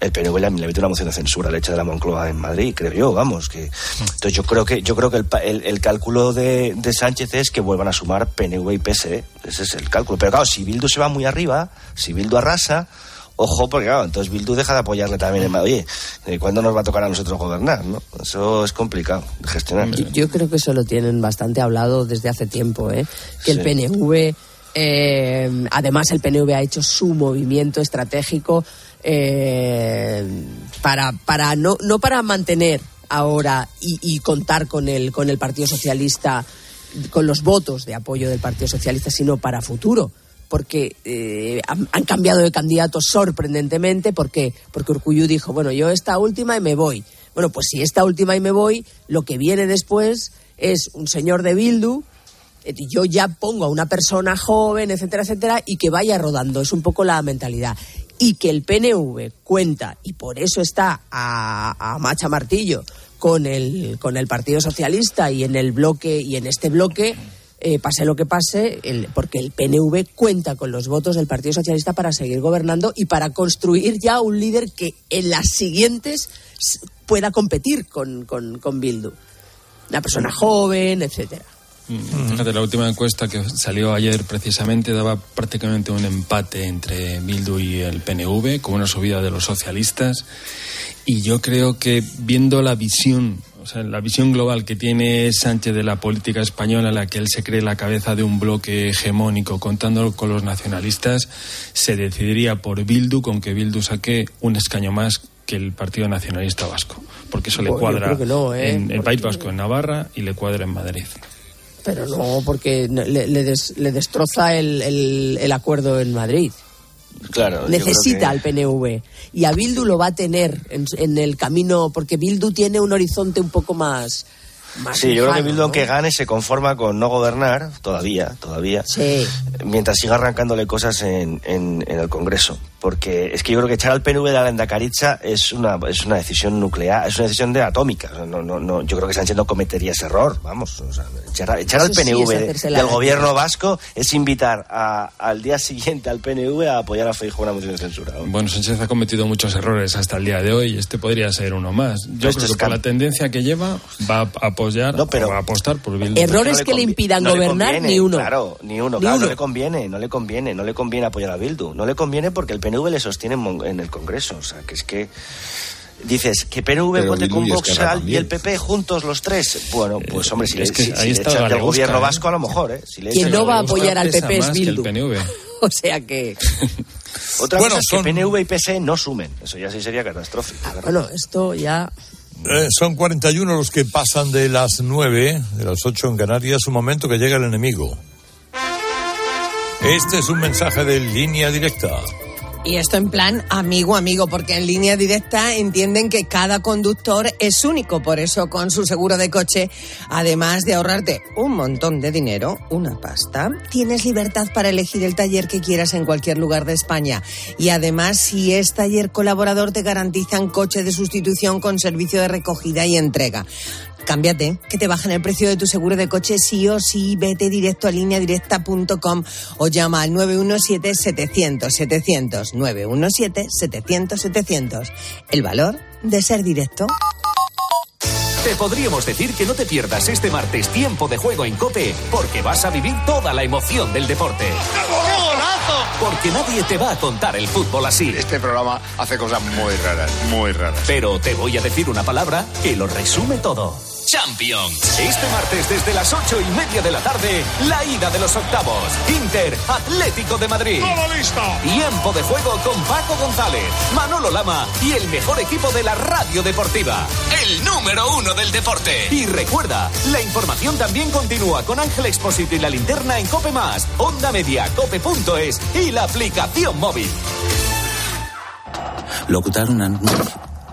el PNV le, mete una moción de censura al hecho de la Moncloa en Madrid, creo yo, vamos. que Entonces yo creo que yo creo que el, el- el cálculo de, de Sánchez es que vuelvan a sumar PNV y PSE. Ese es el cálculo. Pero claro, si Bildu se va muy arriba, si Bildu arrasa, ojo, porque claro, entonces Bildu deja de apoyarle también en Madrid. Oye, eh, ¿cuándo nos va a tocar a nosotros gobernar? ¿no? Eso es complicado de gestionar. Yo, yo creo que eso lo tienen bastante hablado desde hace tiempo, ¿eh? que el Sí. PNV, eh, además el PNV ha hecho su movimiento estratégico eh, para, para no, no para mantener ahora y, y contar con el, con el Partido Socialista, con los votos de apoyo del Partido Socialista, sino para futuro. Porque eh, han, cambiado de candidato sorprendentemente. ¿Por qué? Porque Urcuyu dijo, bueno, yo esta última y me voy. Bueno, pues si esta última y me voy, lo que viene después es un señor de Bildu, eh, yo ya pongo a una persona joven, etcétera, etcétera, y que vaya rodando. Es un poco la mentalidad. Y que el PNV cuenta, y por eso está a, a macha martillo con el, con el Partido Socialista y en el bloque, y en este bloque, eh, pase lo que pase, porque el PNV cuenta con los votos del Partido Socialista para seguir gobernando y para construir ya un líder que en las siguientes pueda competir con, con, con Bildu. Una persona joven, etcétera. Mm, Fíjate, la última encuesta que salió ayer precisamente daba prácticamente un empate entre Bildu y el PNV, con una subida de los socialistas. Y yo creo que viendo la visión o sea, la visión global que tiene Sánchez de la política española, en la que él se cree la cabeza de un bloque hegemónico, contándolo con los nacionalistas, se decidiría por Bildu, con que Bildu saque un escaño más que el Partido Nacionalista Vasco, porque eso le Pues cuadra no, ¿eh? en el País Vasco, en Navarra, y le cuadra en Madrid. Pero no, porque le, le des- le destroza el, el- el acuerdo en Madrid. Claro. Necesita al PNV. Y a Bildu lo va a tener en, en el camino, porque Bildu tiene un horizonte un poco más. Más Sí, yo creo que Bildu, ¿no? aunque gane, se conforma con no gobernar, todavía, todavía, Sí. mientras siga arrancándole cosas en, en- en el Congreso. Porque es que yo creo que echar al PNV de la Lendacaritza es una, es una decisión nuclear, es una decisión de atómica. O sea, no, no, no, yo creo que Sánchez no cometería ese error, vamos. o sea, echar, echar al sí PNV la del gobierno vasco es invitar a- al día siguiente al PNV a apoyar a Feijóo en una moción de censura. Bueno, Sánchez ha cometido muchos errores hasta el día de hoy. Este podría ser uno más. Yo creo que cam- la tendencia que lleva va a apoyar o va a apostar por Bildu. Errores que le impidan no le gobernar, conviene, ni uno. Claro, ni uno, Ni claro, uno. no le conviene, no le conviene, no le conviene apoyar a Bildu. No le conviene porque el PNV le sostiene en, el Congreso. O sea, que es que. Dices, que PNV Pero vote Bildu con Vox y el PP juntos los tres. Bueno, pues hombre, si es le, que si- ahí si le echan del gobierno ¿eh? vasco, a lo mejor, ¿eh? Si le Quien no va a apoyar al PP es que Bildu. PNV. O sea que. Otra Bueno, cosa es que son- PNV y PSE no sumen. Eso ya sí sería catastrófico. claro. Bueno, esto ya. Eh, son 41 los que pasan de las 9, de las 8 en Canarias, un momento que llega el enemigo. Este es un mensaje de línea directa. Y esto en plan amigo, amigo, porque en línea directa entienden que cada conductor es único. Por eso, con su seguro de coche, además de ahorrarte un montón de dinero, una pasta, tienes libertad para elegir el taller que quieras en cualquier lugar de España. Y además, si es taller colaborador, te garantizan coche de sustitución con servicio de recogida y entrega. Cámbiate, que te bajen el precio de tu seguro de coche sí o sí. Vete directo a lineadirecta.com o llama al 917-700-700. 917-700-700. El valor de ser directo. Te podríamos decir que no te pierdas este martes tiempo de juego en Cope, porque vas a vivir toda la emoción del deporte. Porque nadie te va a contar el fútbol así. Este programa hace cosas muy raras, muy raras. Pero te voy a decir una palabra que lo resume todo. Champions. Este martes desde las ocho y media de la tarde, la ida de los octavos. Inter Atlético de Madrid. ¡Todo listo! Tiempo de juego con Paco González, Manolo Lama y el mejor equipo de la radio deportiva. El número uno del deporte. Y recuerda, la información también continúa con Ángel Expósito y la linterna en Cope Más, Onda Media, Cope.es y la aplicación móvil. Locutar un anuncio,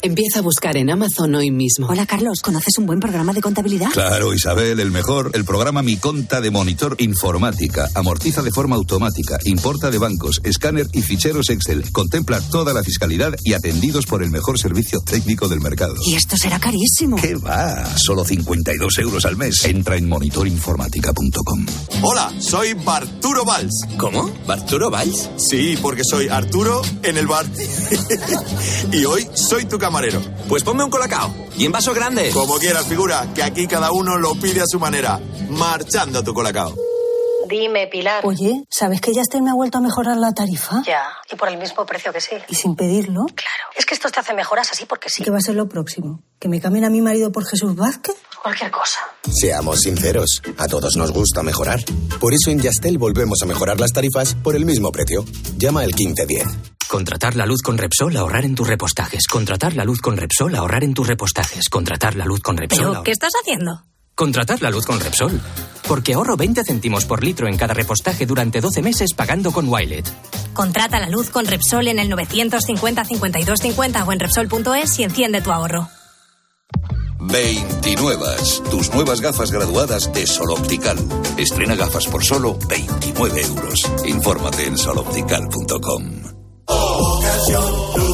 Empieza a buscar en Amazon hoy mismo. Hola Carlos, ¿conoces un buen programa de contabilidad? Claro, Isabel, el mejor. El programa Mi Conta de Monitor Informática. Amortiza de forma automática, importa de bancos, escáner y ficheros Excel. Contempla toda la fiscalidad y atendidos por el mejor servicio técnico del mercado. Y esto será carísimo. ¿Qué va? Solo 52 euros al mes. Entra en monitorinformática.com. Hola, soy Barturo Valls. ¿Cómo? ¿Barturo Valls? Sí, porque soy Arturo en el bar. y hoy soy tu camarero. Pues ponme un colacao. ¿Y en vaso grande? Como quieras, figura, que aquí cada uno lo pide a su manera. Marchando tu colacao. Dime, Pilar. Oye, ¿sabes que Yastel me ha vuelto a mejorar la tarifa? Ya, y por el mismo precio que sí. Y sin pedirlo. Claro. Es que esto te hace mejoras así porque sí. ¿Qué va a ser lo próximo? ¿Que me cambien a mi marido por Jesús Vázquez? Cualquier cosa. Seamos sinceros, a todos nos gusta mejorar. Por eso en Yastel volvemos a mejorar las tarifas por el mismo precio. Llama al 1510. Contratar la luz con Repsol, ahorrar en tus repostajes. Contratar la luz con Repsol, ahorrar en tus repostajes. Contratar la luz con Repsol. ¿Pero qué estás haciendo? Contratar la luz con Repsol. porque ahorro 20 céntimos por litro en cada repostaje durante 12 meses pagando con Wilet. Contrata la luz con Repsol en el 950 52 50 o en Repsol.es y enciende tu ahorro. 29. Tus nuevas gafas graduadas de Sol Optical. Estrena gafas por solo 29 euros. Infórmate en soloptical.com.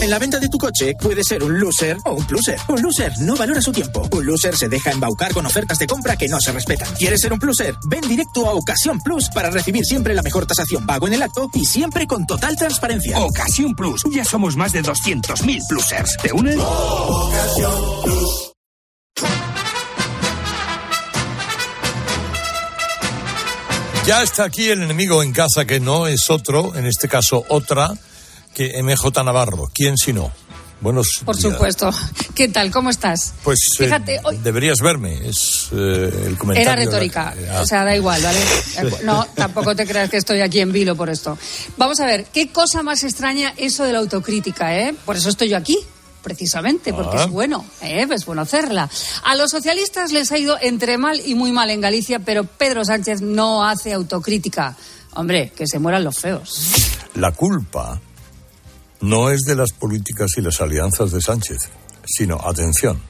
En la venta de tu coche puede ser un loser o un pluser. Un loser no valora su tiempo. Un loser se deja embaucar con ofertas de compra que no se respetan. ¿Quieres ser un pluser? Ven directo a Ocasión Plus para recibir siempre la mejor tasación pago en el acto y siempre con total transparencia. Ocasión Plus. Ya somos más de 200.000 plusers. ¿Te unes? Ya está aquí el enemigo en casa que no es otro, en este caso otra, que MJ Navarro. ¿Quién si no? Buenos Por días. supuesto. ¿Qué tal? ¿Cómo estás? Pues eh, Fíjate, hoy- deberías verme, es eh, el comentario. Era retórica, de la- o sea, da igual, ¿vale? No, tampoco te creas que estoy aquí en vilo por esto. Vamos a ver, ¿qué cosa más extraña eso de la autocrítica, eh? Por eso estoy yo aquí, precisamente, porque Ah. es bueno, ¿eh? Es bueno hacerla. A los socialistas les ha ido entre mal y muy mal en Galicia, pero Pedro Sánchez no hace autocrítica. Hombre, que se mueran los feos. La culpa no es de las políticas y las alianzas de Sánchez, sino, atención,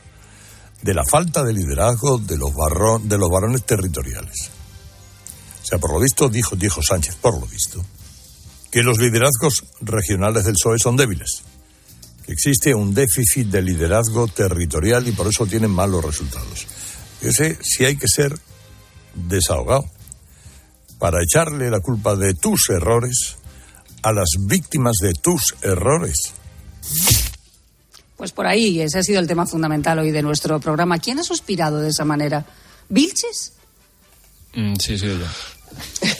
de la falta de liderazgo de los, barro- de los varones territoriales. O sea, por lo visto, dijo, dijo Sánchez, por lo visto, que los liderazgos regionales del PSOE son débiles, existe un déficit de liderazgo territorial y por eso tienen malos resultados. Ese sí hay que ser desahogado para echarle la culpa de tus errores a las víctimas de tus errores. Pues por ahí, ese ha sido el tema fundamental hoy de nuestro programa. ¿Quién ha suspirado de esa manera? ¿Vilches? Mm, sí, sí, yo.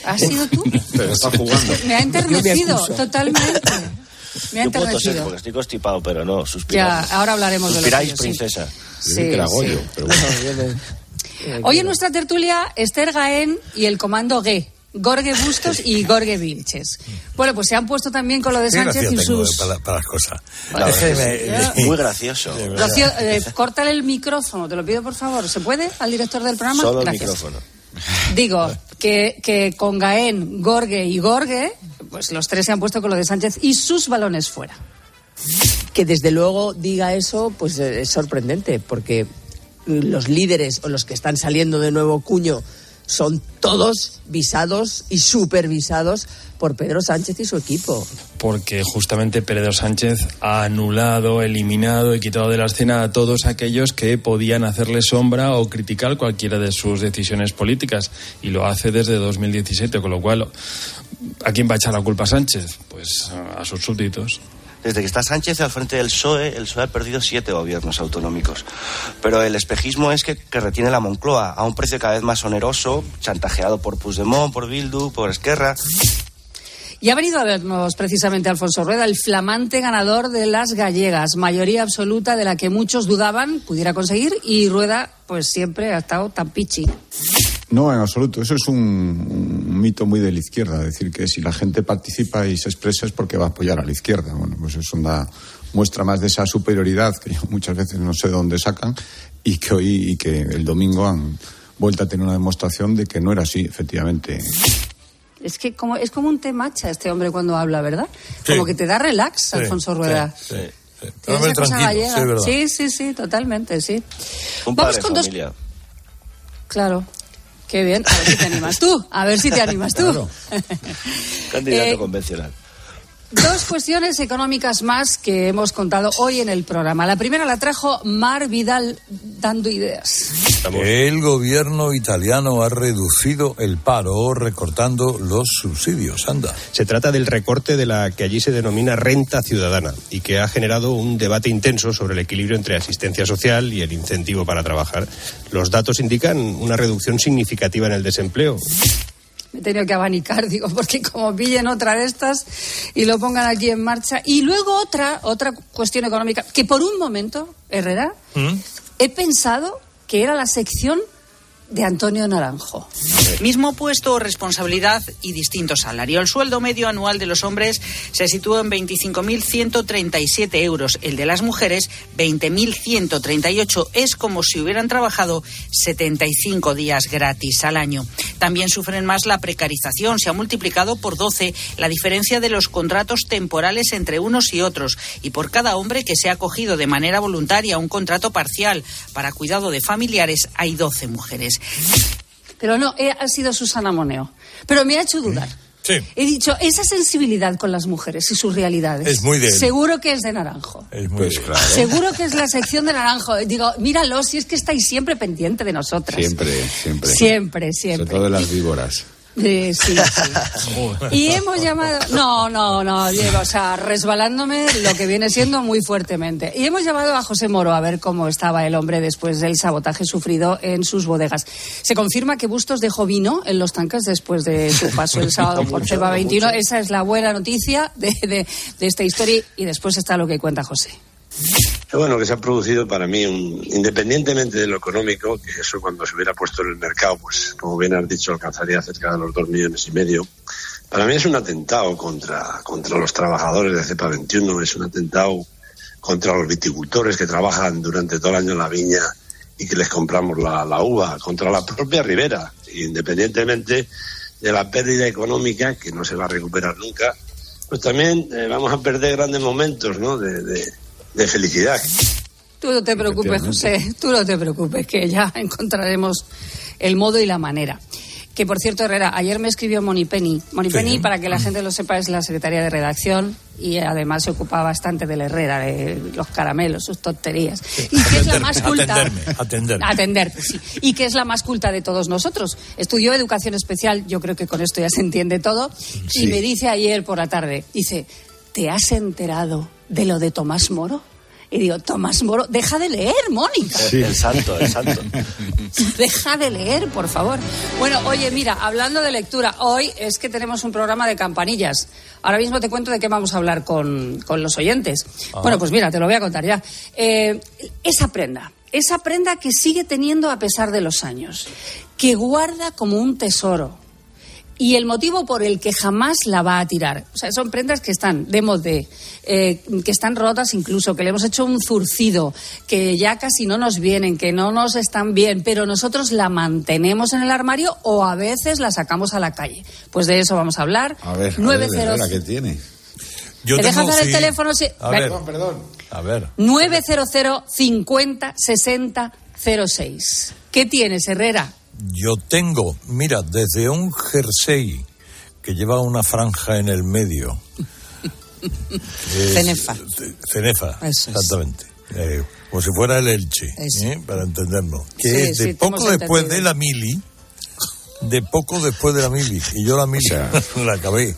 ¿Has sido tú? Pero está jugando. Me ha enternecido, totalmente. Me ha Yo puedo enternecido. porque estoy constipado, pero no, suspiráis. Ya, ahora hablaremos de lo Suspiráis, tuyo, sí. princesa. Sí, era Goyo, sí. pero bueno. Hoy en nuestra tertulia, Esther Gaén y el comando G. Gorge Bustos y Gorge Vilches. Bueno, pues se han puesto también con lo de Sánchez y tengo sus... para, para las cosas. Bueno, Es sí. Muy gracioso. Rocío, eh, córtale el micrófono, te lo pido por favor. ¿Se puede al director del programa? Solo el Gracias. micrófono. Digo que, con Gaén, Gorge y Gorge, pues los tres se han puesto con lo de Sánchez y sus balones fuera. Que desde luego diga eso, pues eh, es sorprendente, porque los líderes o los que están saliendo de nuevo cuño son todos visados y supervisados por Pedro Sánchez y su equipo. Porque justamente Pedro Sánchez ha anulado, eliminado y quitado de la escena a todos aquellos que podían hacerle sombra o criticar cualquiera de sus decisiones políticas. Y lo hace desde 2017, con lo cual, ¿a quién va a echar la culpa Sánchez? Pues a sus súbditos. Desde que está Sánchez al frente del PSOE, el PSOE ha perdido siete gobiernos autonómicos. Pero el espejismo es que, que retiene la Moncloa a un precio cada vez más oneroso, chantajeado por Puigdemont, por Bildu, por Esquerra. Y ha venido a vernos precisamente Alfonso Rueda, el flamante ganador de las gallegas, mayoría absoluta de la que muchos dudaban pudiera conseguir, y Rueda, pues siempre ha estado tan pichi. No, en absoluto. Eso es un, un mito muy de la izquierda. Decir que si la gente participa y se expresa es porque va a apoyar a la izquierda. Bueno, pues es una muestra más de esa superioridad que yo muchas veces no sé de dónde sacan y que hoy y que el domingo han vuelto a tener una demostración de que no era así, efectivamente. Es que como, es como un temacha este hombre cuando habla, ¿verdad? Sí. Como que te da relax, Sí, Alfonso Rueda. Sí, sí, sí. Sí, sí, totalmente, sí. Un Vamos padre con de dos- familia. Claro. Qué bien. A ver si te animas tú. A ver si te animas tú. Claro. Candidato Eh, convencional. Dos cuestiones económicas más que hemos contado hoy en el programa. La primera la trajo Mar Vidal dando ideas. El gobierno italiano ha reducido el paro recortando los subsidios. Anda. Se trata del recorte de la que allí se denomina renta ciudadana y que ha generado un debate intenso sobre el equilibrio entre asistencia social y el incentivo para trabajar. Los datos indican una reducción significativa en el desempleo. Me he tenido que abanicar, digo, porque como pillen otra de estas y lo pongan aquí en marcha. Y luego otra, otra cuestión económica, que por un momento, Herrera, ¿Mm? he pensado que era la sección de Antonio Naranjo. Mismo puesto responsabilidad y distinto salario. El sueldo medio anual de los hombres se sitúa en 25.137 euros. El de las mujeres, 20.138. Es como si hubieran trabajado 75 días gratis al año. También sufren más la precarización. Se ha multiplicado por 12 la diferencia de los contratos temporales entre unos y otros. Y por cada hombre que se ha acogido de manera voluntaria un contrato parcial para cuidado de familiares, hay 12 mujeres. Pero no, eh, ha sido Susana Moneo. Pero me ha hecho dudar. Sí. He dicho, esa sensibilidad con las mujeres y sus realidades. Es muy de él. Seguro que es de Naranjo. Es muy Pues claro. Seguro que es la sección de Naranjo. Digo, míralo, si es que estáis siempre pendiente de nosotras. Siempre, siempre. Siempre, siempre. Sobre todo de las víboras. Sí, sí. Y hemos llamado. No, no, no, llevo, o sea, resbalándome lo que viene siendo muy fuertemente. Y hemos llamado a José Moro a ver cómo estaba el hombre después del sabotaje sufrido en sus bodegas. Se confirma que Bustos dejó vino en los tanques después de su paso el sábado por Mucho, Ceba no 21. mucho. Esa es la buena noticia de, de- de esta historia. Y después está lo que cuenta José. Bueno que se ha producido para mí, un, independientemente de lo económico, que eso cuando se hubiera puesto en el mercado, pues como bien has dicho, alcanzaría cerca de los dos millones y medio. Para mí es un atentado contra, contra los trabajadores de CEPA 21, es un atentado contra los viticultores que trabajan durante todo el año en la viña y que les compramos la, uva, contra la propia ribera, independientemente de la pérdida económica, que no se va a recuperar nunca, pues también eh, vamos a perder grandes momentos ¿no? de- de felicidad. Tú no te preocupes, José, tú no te preocupes, que ya encontraremos el modo y la manera. Que por cierto, Herrera, ayer me escribió Moni Penny. Moni Sí. Penny, para que la gente lo sepa, es la secretaria de redacción y además se ocupa bastante del Herrera, de los caramelos, sus tonterías. Y que es la más culta. Atenderme, atenderme. Atenderte, sí. Y que es la más culta de todos nosotros. Estudió educación especial, yo creo que con esto ya se entiende todo. Sí. Y me dice ayer por la tarde, dice, ¿te has enterado de lo de Tomás Moro? Y digo, Tomás Moro, deja de leer, Mónica. El santo, el santo. Deja de leer, por favor. Bueno, oye, mira, hablando de lectura, hoy es que tenemos un programa de campanillas. Ahora mismo te cuento de qué vamos a hablar con, con los oyentes. Ah. Bueno, pues mira, te lo voy a contar ya. Eh, esa prenda, esa prenda que sigue teniendo a pesar de los años, que guarda como un tesoro. Y el motivo por el que jamás la va a tirar. O sea, son prendas que están de modé, eh, que están rotas incluso, que le hemos hecho un zurcido, que ya casi no nos vienen, que no nos están bien, pero nosotros la mantenemos en el armario o a veces la sacamos a la calle. Pues de eso vamos a hablar. A ver, a ver, 900 Herrera, ¿qué tiene? Yo ¿Me dejas tengo, dar el teléfono? Sí. A Ven. ver, A ver. 900 50 60 06. ¿Qué tienes, Herrera? Yo tengo, mira, desde un jersey que lleva una franja en el medio. Es- Cenefa. Cenefa, Eso es. exactamente. Eh, como si fuera el Elche. ¿eh? para entendernos. Que Sí, es de sí, poco después entendido. de la mili, de poco después de la mili. Y yo la mili la acabé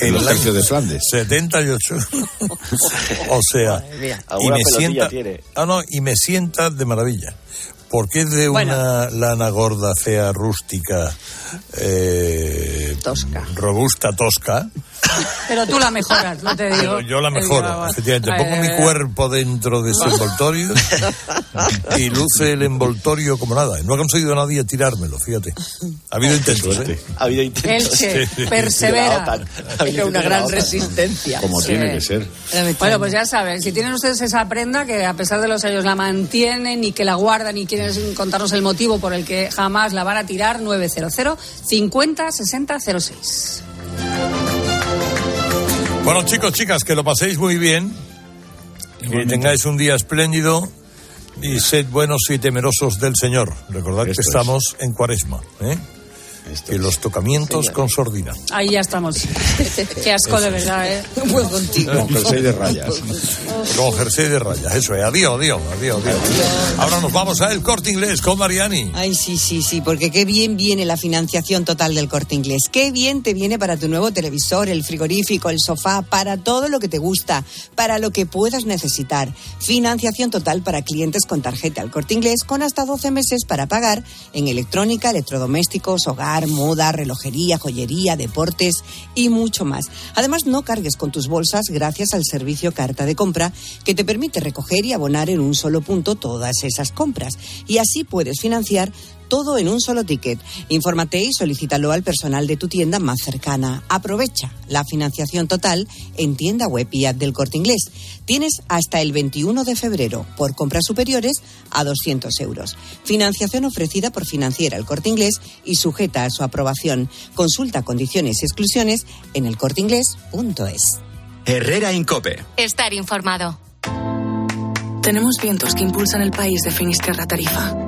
en los tercios de Flandes. 78. o sea, y me sienta, tiene. ah, no, y me sienta de maravilla. Porque es de Bueno. una lana gorda, fea, rústica, eh, Tosca. robusta, tosca. Pero tú la mejoras, no te digo. Pero yo la mejoro, grabador. efectivamente. Pongo de mi cuerpo dentro de ese envoltorio y luce el envoltorio como nada. No ha conseguido nadie tirármelo, fíjate. Ha habido intentos, ¿eh? Ha habido intentos. Sí. persevera. Habido una gran resistencia. Como Sí. tiene que ser. Bueno, pues ya saben, si tienen ustedes esa prenda que a pesar de los años la mantienen y que la guardan y quieren contarnos el motivo por el que jamás la van a tirar, 900 50 60 06. Bueno, chicos, chicas, que lo paséis muy bien. Que tengáis un día espléndido y sed buenos y temerosos del Señor. Recordad que es. estamos en cuaresma, ¿eh? Y los tocamientos con sordina. Ahí ya estamos. Qué asco de verdad, ¿eh? Contigo. Con jersey de rayas. Con jersey de rayas, eso es. Adiós, adiós, adiós, adiós. Ahora nos vamos a El Corte Inglés con Mariani. Ay, sí, sí, sí, porque qué bien viene la financiación total del corte inglés. Qué bien te viene para tu nuevo televisor, el frigorífico, el sofá, para todo lo que te gusta, para lo que puedas necesitar. Financiación total para clientes con tarjeta al corte inglés con hasta 12 meses para pagar en electrónica, electrodomésticos, hogar, moda, relojería, joyería, deportes y mucho más. Además, no cargues con tus bolsas gracias al servicio carta de compra que te permite recoger y abonar en un solo punto todas esas compras. Y así puedes financiar todo en un solo ticket. Infórmate y solicítalo al personal de tu tienda más cercana. Aprovecha la financiación total en tienda web y app del Corte Inglés. Tienes hasta el 21 de febrero por compras superiores a 200 euros. Financiación ofrecida por Financiera El Corte Inglés y sujeta a su aprobación. Consulta condiciones y exclusiones en elcorteinglés.es. Herrera Incope. Estar informado. Tenemos vientos que impulsan el país de Finisterra Tarifa.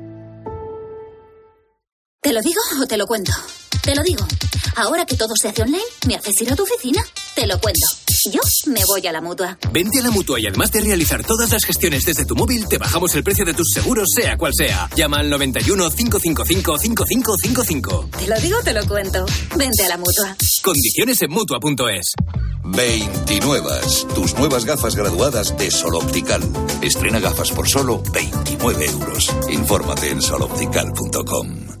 ¿Te lo digo o te lo cuento? Te lo digo. Ahora que todo se hace online, ¿me haces ir a tu oficina? Te lo cuento. Yo me voy a la mutua. Vente a la mutua y además de realizar todas las gestiones desde tu móvil, te bajamos el precio de tus seguros, sea cual sea. Llama al 91 555 5555. Te lo digo, te lo cuento. Vente a la mutua. Condiciones en mutua.es. 29. Tus nuevas gafas graduadas de Sol Optical. Estrena gafas por solo 29 euros. Infórmate en soloptical.com.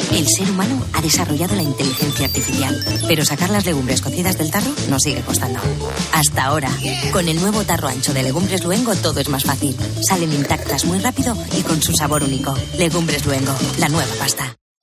El ser humano ha desarrollado la inteligencia artificial, pero sacar las legumbres cocidas del tarro nos sigue costando. Hasta ahora, con el nuevo tarro ancho de Legumbres Luengo todo es más fácil. Salen intactas muy rápido y con su sabor único. Legumbres Luengo, la nueva pasta.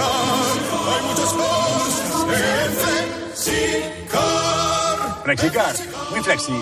Hay muchos cars. En Flexicar. Flexicar, muy flexi,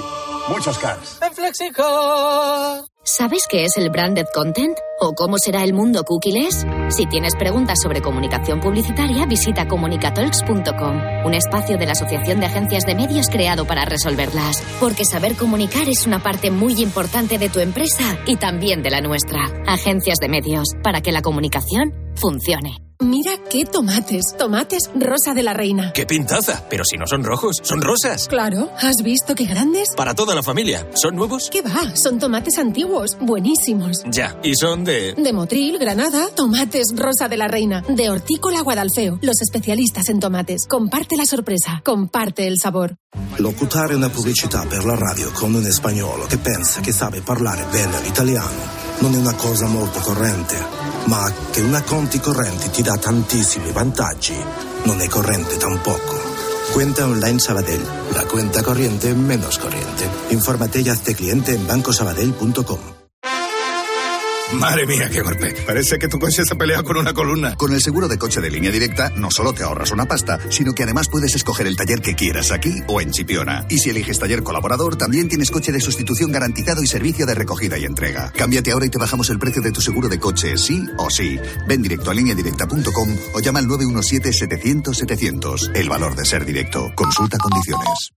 muchos cars. En Flexicar. ¿Sabes qué es el branded content? ¿O cómo será el mundo cookieless? Si tienes preguntas sobre comunicación publicitaria, visita comunicatalks.com, un espacio de la Asociación de Agencias de Medios creado para resolverlas. Porque saber comunicar es una parte muy importante de tu empresa y también de la nuestra. Agencias de Medios, para que la comunicación funcione. Mira qué tomates. Tomates rosa de la reina. ¡Qué pintaza! Pero si no son rojos, son rosas. Claro, ¿has visto qué grandes? Para toda la familia. ¿Son nuevos? ¿Qué va? Son tomates antiguos, buenísimos. Ya, y son de... De Motril, Granada, tomates rosa de la reina. De Hortícola Guadalfeo, los especialistas en tomates. Comparte la sorpresa, comparte el sabor. Locutare una pubblicità per la radio con un spagnolo che pensa che sabe parlare bene l'italiano non è una cosa molto corrente, ma che una conti correnti ti dà tantissimi vantaggi non è corrente tampoco. Cuenta online Sabadell, la cuenta corriente menos corriente. Infórmate y hazte cliente en bancosabadell.com. Madre mía, qué golpe. Parece que tu coche se ha peleado con una columna. Con el seguro de coche de línea directa, no solo te ahorras una pasta, sino que además puedes escoger el taller que quieras aquí o en Chipiona. Y si eliges taller colaborador, también tienes coche de sustitución garantizado y servicio de recogida y entrega. Cámbiate ahora y te bajamos el precio de tu seguro de coche, sí o sí. Ven directo a lineadirecta.com o llama al 917-700-700. El valor de ser directo. Consulta condiciones.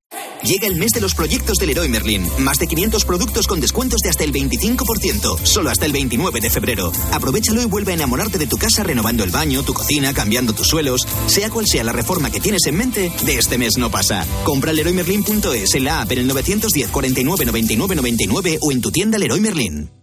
Llega el mes de los proyectos del Leroy Merlin. Más de 500 productos con descuentos de hasta el 25%. Solo hasta el 29 de febrero. Aprovechalo y vuelve a enamorarte de tu casa renovando el baño, tu cocina, cambiando tus suelos. Sea cual sea la reforma que tienes en mente, de este mes no pasa. Compra leroymerlin.es en la app en el 910 49 99 99 o en tu tienda Leroy Merlin.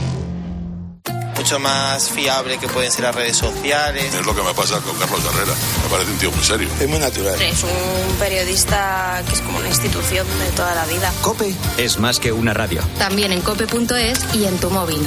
mucho más fiable que pueden ser las redes sociales. Es lo que me pasa con Carlos Herrera. Me parece un tío muy serio. Es muy natural. Es un periodista que es como una institución de toda la vida. Cope es más que una radio. También en cope.es y en tu móvil.